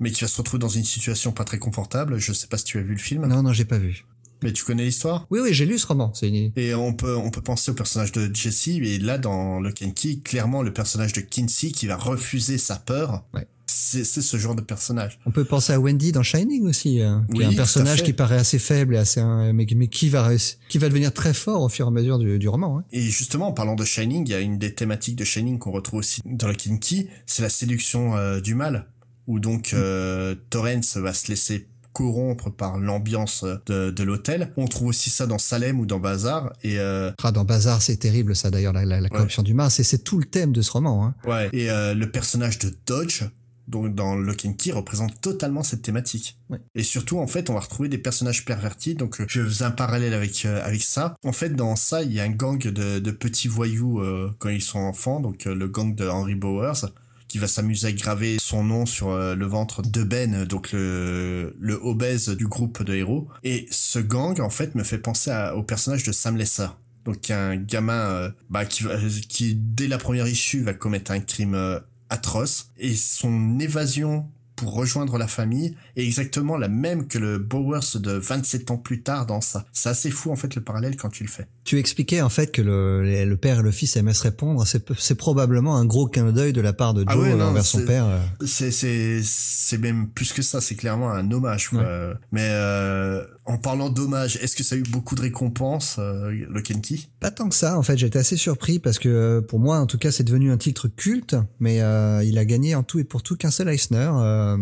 S1: Mais qui va se retrouver dans une situation pas très confortable. Je sais pas si tu as vu le film,
S2: Non, non, j'ai pas vu.
S1: Mais tu connais l'histoire?
S2: Oui, oui, j'ai lu ce roman. Une...
S1: Et on peut, on peut penser au personnage de Jesse, et là, dans le Kenki, clairement, le personnage de Kinsey qui va refuser sa peur,
S2: Ouais.
S1: c'est ce genre de personnage.
S2: On peut penser à Wendy dans Shining aussi, hein, qui
S1: Oui,
S2: est un personnage qui paraît assez faible et assez, euh, mais, mais qui va qui va devenir très fort au fur et à mesure du, du roman. Hein.
S1: Et justement, en parlant de Shining, il y a une des thématiques de Shining qu'on retrouve aussi dans le Kinky, c'est la séduction euh, du mal, où donc euh, Torrance va se laisser corrompre par l'ambiance de, de l'hôtel. On trouve aussi ça dans Salem ou dans Bazar, et euh,
S2: Ah, dans Bazar, c'est terrible ça d'ailleurs, la, la, la corruption du Mars, et c'est tout le thème de ce roman. Hein.
S1: ouais, et euh, le personnage de Dodge, donc dans Lock and Key représente totalement cette thématique. Et surtout, en fait, on va retrouver des personnages pervertis. Donc, euh, je faisais un parallèle avec euh, avec ça. En fait, dans ça, il y a un gang de, de petits voyous euh, quand ils sont enfants. Donc, le gang de Henry Bowers qui va s'amuser à graver son nom sur le ventre de Ben, donc le, le obèse du groupe de héros. Et ce gang, en fait, me fait penser au personnage de Sam Lesser. Donc un gamin bah, qui, qui, dès la première issue, va commettre un crime atroce. Et son évasion pour rejoindre la famille est exactement la même que le Bowers de 27 ans plus tard dans ça. C'est assez fou en fait le parallèle quand tu le fais.
S2: Tu expliquais en fait que le, le père et le fils aimaient se répondre. C'est probablement un gros clin d'œil de la part de ah Joe envers son père. Euh.
S1: C'est même plus que ça. C'est clairement un hommage. Mais euh, en parlant d'hommage, est-ce que ça a eu beaucoup de récompenses, euh, le Kenki?
S2: Pas tant que ça, en fait. J'étais assez surpris parce que euh, pour moi, en tout cas, c'est devenu un titre culte, mais euh, il a gagné en tout et pour tout qu'un seul Eisner. Euh,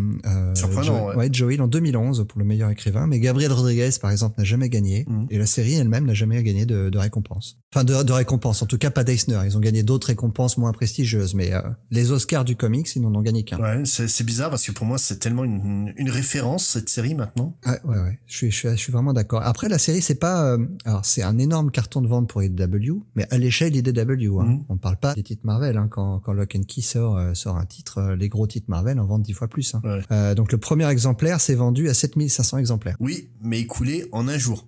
S1: Surprenant,
S2: ouais. Joel en 2011 pour le meilleur écrivain, mais Gabriel Rodriguez, par exemple, n'a jamais gagné, mm. et la série elle-même n'a jamais gagné de, de récompense. Enfin, de, de récompense, en tout cas pas d'Eisner. Ils ont gagné d'autres récompenses moins prestigieuses, mais les Oscars du comics, ils n'en ont gagné qu'un.
S1: Ouais, c'est bizarre parce que pour moi, c'est tellement une, une référence cette série maintenant.
S2: Ouais, ouais, ouais. Je suis, je suis je suis vraiment d'accord. Après, la série, c'est pas, euh, alors c'est un énorme carton de vente pour IDW, mais à l'échelle IDW. Hein. Mhm. On parle pas des titres Marvel. Hein. Quand, quand Lock and Key sort, euh, sort un titre, euh, les gros titres Marvel en vendent dix fois plus. Hein. donc le premier exemplaire s'est vendu à 7500 exemplaires.
S1: Oui, mais écoulé en un jour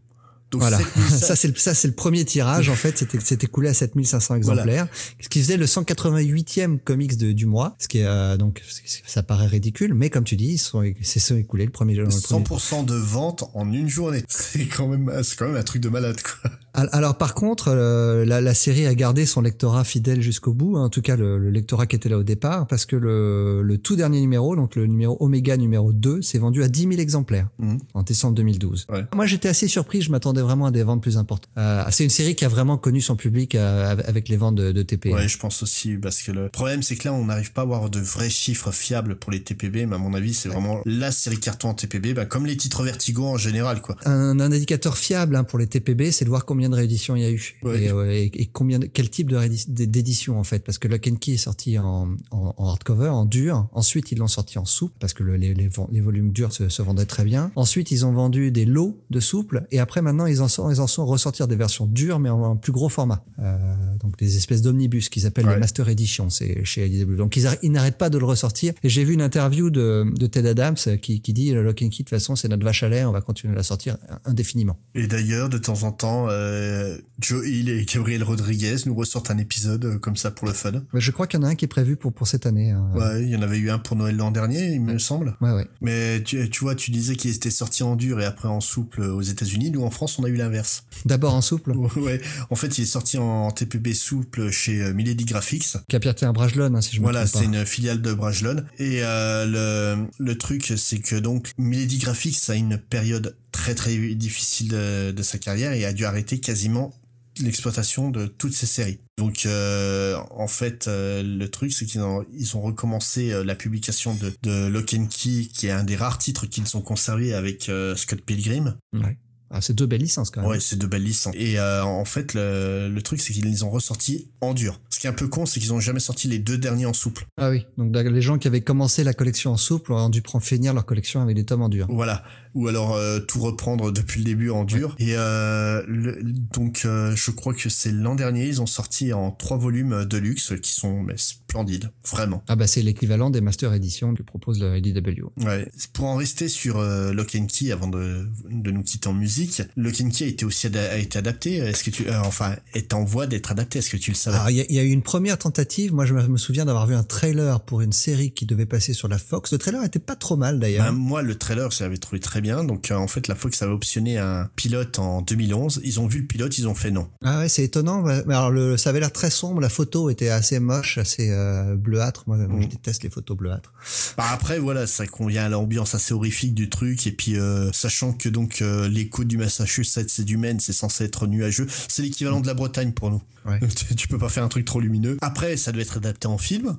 S2: voilà. ça c'est le ça c'est le premier tirage en fait, c'était c'était coulé à 7500 exemplaires, ce qui faisait le 188e comics de, du mois, ce qui est euh, donc ça paraît ridicule, mais comme tu dis, ils sont c'est ça écoulé le premier
S1: 100% de vente en une journée. C'est quand même c'est quand même un truc de malade quoi.
S2: Alors par contre, euh, la, la, série a gardé son lectorat fidèle jusqu'au bout, hein, en tout cas le, le, lectorat qui était là au départ, parce que le, le, tout dernier numéro, donc le numéro Omega numéro 2, s'est vendu à 10 000 exemplaires mmh. en décembre 2012. Ouais. Moi j'étais assez surpris, je m'attendais vraiment à des ventes plus importantes. Euh, c'est une série qui a vraiment connu son public euh, avec les ventes de, de TPB.
S1: Ouais, je pense aussi, parce que le problème c'est que là on n'arrive pas à avoir de vrais chiffres fiables pour les TPB, mais à mon avis c'est vraiment la série carton en TPB, bah, comme les titres Vertigo en général. quoi.
S2: Un, un indicateur fiable hein, pour les TPB, c'est de voir combien de rééditions il y a eu et, et, combien, quel type d'édition en fait, parce que Lock and Key est sorti en, en, en hardcover, en dur. Ensuite, ils l'ont sorti en souple parce que le, les, les, les, volumes durs se, se, vendaient très bien. Ensuite, ils ont vendu des lots de souple et après maintenant ils en sont, ils en sont ressortir des versions dures mais en, plus gros format. Euh, donc des espèces d'omnibus qu'ils appellent les Master Edition, c'est chez IDW. Donc ils, ils n'arrêtent pas de le ressortir. Et j'ai vu une interview de, de Ted Adams qui, qui dit Lock and Key de toute façon c'est notre vache à lait, on va continuer à la sortir indéfiniment.
S1: Et d'ailleurs de temps en temps euh, Joe Hill et Gabriel Rodriguez nous ressortent un épisode euh, comme ça pour le fun.
S2: je crois qu'il y en a un qui est prévu pour, pour cette année. Hein.
S1: Ouais, il y en avait eu un pour Noël l'an dernier, il me semble.
S2: Ouais, ouais.
S1: Mais tu, tu vois, tu disais qu'il était sorti en dur et après en souple aux États-Unis. Nous, en France, on a eu l'inverse.
S2: D'abord en souple
S1: Ouais. En fait, il est sorti en TPB souple chez euh, Milady Graphics.
S2: Qui appartient à Brajlon, hein, si je me
S1: Voilà,
S2: c'est
S1: une filiale de Brajlon. Et euh, le, le truc, c'est que donc Milady Graphics a une période très très difficile de, de sa carrière et a dû arrêter quasiment l'exploitation de toutes ces séries. Donc euh, en fait euh, le truc c'est qu'ils ont, ils ont recommencé euh, la publication de, de Lock and Key qui est un des rares titres qu'ils ont conservé avec Scott Pilgrim.
S2: Ouais. Ah, c'est deux belles licences quand même.
S1: Ouais, c'est deux belles licences. Et euh, en fait, le, le truc, c'est qu'ils les ont ressortis en dur. Ce qui est un peu con, c'est qu'ils ont jamais sorti les deux derniers en souple.
S2: Ah oui, donc les gens qui avaient commencé la collection en souple ont dû prendre finir leur collection avec des tomes en dur.
S1: Voilà, ou alors euh, tout reprendre depuis le début en dur. Et euh, le, donc, euh, je crois que c'est l'an dernier, ils ont sorti en trois volumes de luxe qui sont mais, splendides, vraiment.
S2: Ah bah c'est l'équivalent des Master Editions que propose le IDW.
S1: Ouais, pour en rester sur Lock and Key avant de, de nous quitter en musique musique. Le Kinky a été aussi a été adapté. Est-ce que tu, enfin, est en voie d'être adapté Est-ce que tu le savais?
S2: Il y, a eu une première tentative. Moi, je me souviens d'avoir vu un trailer pour une série qui devait passer sur la Fox. Le trailer était pas trop mal d'ailleurs.
S1: Ben, moi, le trailer, j'avais trouvé très bien. Donc, euh, en fait, la Fox avait optionné un pilote en 2011. Ils ont vu le pilote, ils ont fait non.
S2: Ah ouais, c'est étonnant. Mais alors, le, ça avait l'air très sombre. La photo était assez moche, assez euh, bleuâtre. Moi, je mm. déteste les photos bleuâtres.
S1: Bah après, voilà, ça convient à l'ambiance assez horrifique du truc. Et puis, euh, sachant que donc euh, l'écho du Massachusetts c'est du Maine, c'est censé être nuageux. C'est l'équivalent de la Bretagne pour nous. tu, peux pas faire un truc trop lumineux. Après, ça doit être adapté en film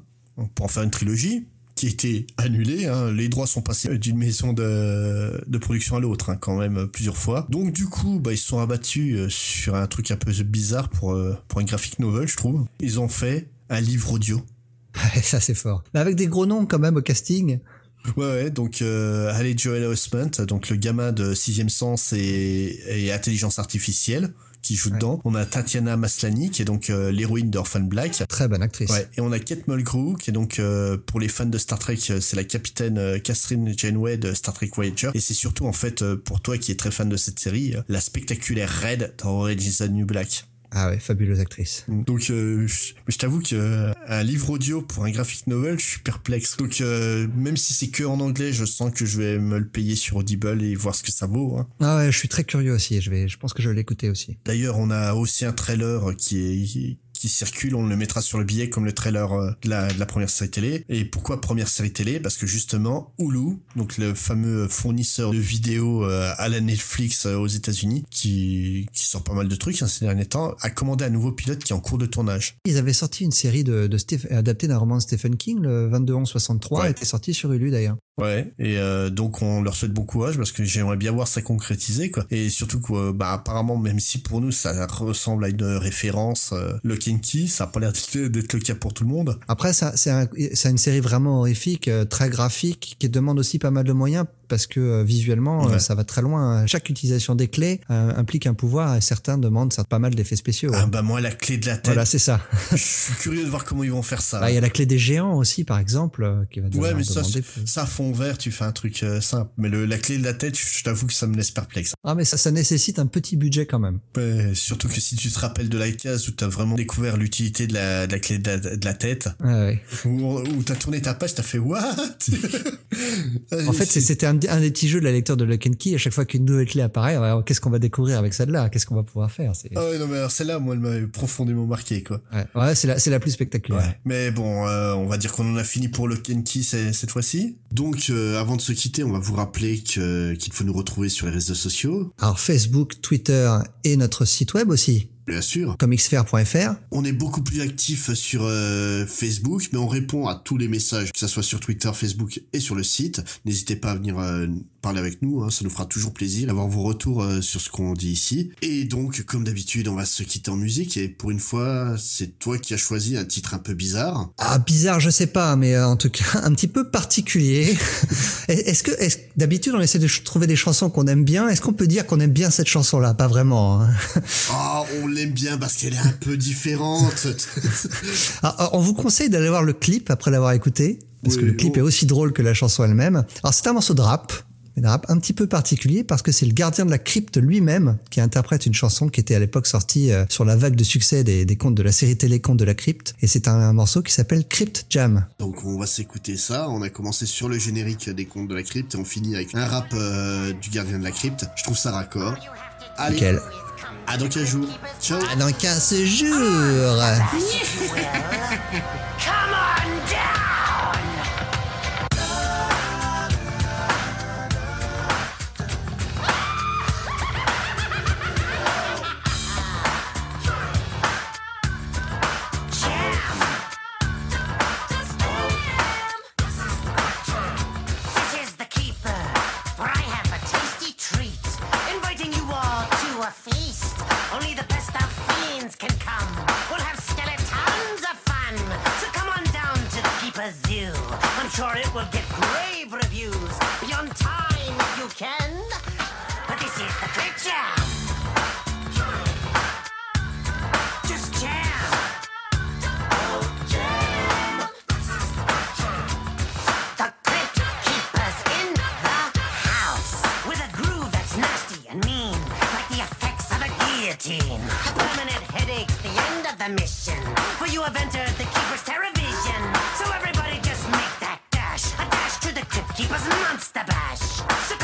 S1: pour en faire une trilogie qui a été annulée. Hein. Les droits sont passés d'une maison de, de production à l'autre, hein, quand même plusieurs fois. Donc du coup, bah, ils se sont abattus euh, sur un truc un peu bizarre pour, euh, pour une graphic novel, je trouve. Ils ont fait un livre audio
S2: ça c'est fort. Mais avec des gros noms quand même au casting.
S1: Ouais, ouais, donc euh, Haley Joel Osment, donc le gamin de Sixième Sens et, et Intelligence Artificielle qui joue dedans. On a Tatiana Maslany qui est donc euh, l'héroïne d'Orphan Black.
S2: Très bonne actrice.
S1: Ouais. Et on a Kate Mulgrew qui est donc euh, pour les fans de Star Trek, euh, c'est la capitaine Catherine Janeway de Star Trek Voyager. Et c'est surtout en fait pour toi qui est très fan de cette série, la spectaculaire Red dans the New Black.
S2: Ah ouais, fabuleuse actrice.
S1: Donc, euh, je, je t'avoue que euh, un livre audio pour un graphic novel, je suis perplexe. Donc, euh, même si c'est que en anglais, je sens que je vais me le payer sur Audible et voir ce que ça vaut. Hein.
S2: Ah ouais, je suis très curieux aussi. Je vais, je pense que je vais l'écouter aussi.
S1: D'ailleurs, on a aussi un trailer qui est qui circule, on le mettra sur le billet comme le trailer euh, de la, de la première série télé. Et pourquoi première série télé? Parce que justement, Hulu, donc le fameux fournisseur de vidéos euh, à la Netflix euh, aux États-Unis, qui, qui sort pas mal de trucs hein, ces derniers temps, a commandé un nouveau pilote qui est en cours de tournage.
S2: Ils avaient sorti une série de, de Steph, adaptée d'un roman de Stephen King, le 22-11-63, ouais. était sorti sur Hulu d'ailleurs.
S1: Ouais, et euh, donc on leur souhaite bon courage parce que j'aimerais bien voir ça concrétiser quoi. Et surtout que bah apparemment même si pour nous ça ressemble à une référence euh, le Kinky, ça a pas l'air d'être le cas pour tout le monde.
S2: Après ça c'est un, une série vraiment horrifique, euh, très graphique qui demande aussi pas mal de moyens parce que euh, visuellement ouais. ça va très loin. Chaque utilisation des clés euh, implique un pouvoir et certains demandent ça, pas mal d'effets spéciaux.
S1: Ah bah moi la clé de la tête.
S2: Voilà c'est ça.
S1: Je suis curieux de voir comment ils vont faire ça.
S2: Bah, il y a la clé des géants aussi par exemple euh, qui va
S1: Ouais mais ça, ça fond vert tu fais un truc euh, simple. Mais le, la clé de la tête je t'avoue que ça me laisse perplexe.
S2: Ah mais ça ça nécessite un petit budget quand même.
S1: Ouais, surtout que si tu te rappelles de la case où t'as vraiment découvert l'utilité de la, de la clé de la, de la tête.
S2: Ah ouais.
S1: Où, où t'as tourné ta page t'as fait what?
S2: En fait c'était un, un des petits jeux de la lecteur de Lock and Key, à chaque fois qu'une nouvelle clé apparaît, qu'est-ce qu'on va découvrir avec celle-là? Qu'est-ce qu'on va pouvoir faire?
S1: Ah ouais, non, mais alors celle-là, moi, elle m'avait profondément marqué, quoi.
S2: Ouais, ouais c'est la, c'est la plus spectaculaire. Ouais.
S1: Mais bon, euh, on va dire qu'on en a fini pour Lock and Key cette fois-ci. Donc, euh, avant de se quitter, on va vous rappeler que, qu'il faut nous retrouver sur les réseaux sociaux.
S2: Alors, Facebook, Twitter et notre site web aussi.
S1: Bien sûr.
S2: Comicsfair.fr.
S1: On est beaucoup plus actif sur euh, Facebook, mais on répond à tous les messages, que ce soit sur Twitter, Facebook et sur le site. N'hésitez pas à venir euh, parler avec nous, hein, ça nous fera toujours plaisir d'avoir vos retours euh, sur ce qu'on dit ici. Et donc, comme d'habitude, on va se quitter en musique, et pour une fois, c'est toi qui as choisi un titre un peu bizarre.
S2: Ah, bizarre, je sais pas, mais en tout cas, un petit peu particulier. est-ce que, est d'habitude, on essaie de trouver des chansons qu'on aime bien, est-ce qu'on peut dire qu'on aime bien cette chanson-là? Pas vraiment. Hein.
S1: oh, on l'aime bien parce qu'elle est un peu différente.
S2: Alors, on vous conseille d'aller voir le clip après l'avoir écouté, parce oui, que le clip oh. est aussi drôle que la chanson elle-même. Alors c'est un morceau de rap, un rap un petit peu particulier parce que c'est le gardien de la crypte lui-même qui interprète une chanson qui était à l'époque sortie euh, sur la vague de succès des, des contes de la série télé Contes de la crypte et c'est un, un, morceau qui s'appelle Crypt Jam.
S1: Donc on va s'écouter ça, on a commencé sur le générique des contes de la crypte et on finit avec un rap euh, du gardien de la crypte. Je trouve ça raccord.
S2: Allez. Nickel.
S1: À dans 15 jours. Ciao.
S2: À dans 15 jours.
S3: I'm sure it will get grave reviews. Be on time if you can. But this is the Crit Jam. Just jam. The Crypt Keeper's in the house with a groove that's nasty and mean, like the effects of a guillotine. Permanent headaches, the end of the mission. For you have entered the Keeper's television. So everybody the Crypt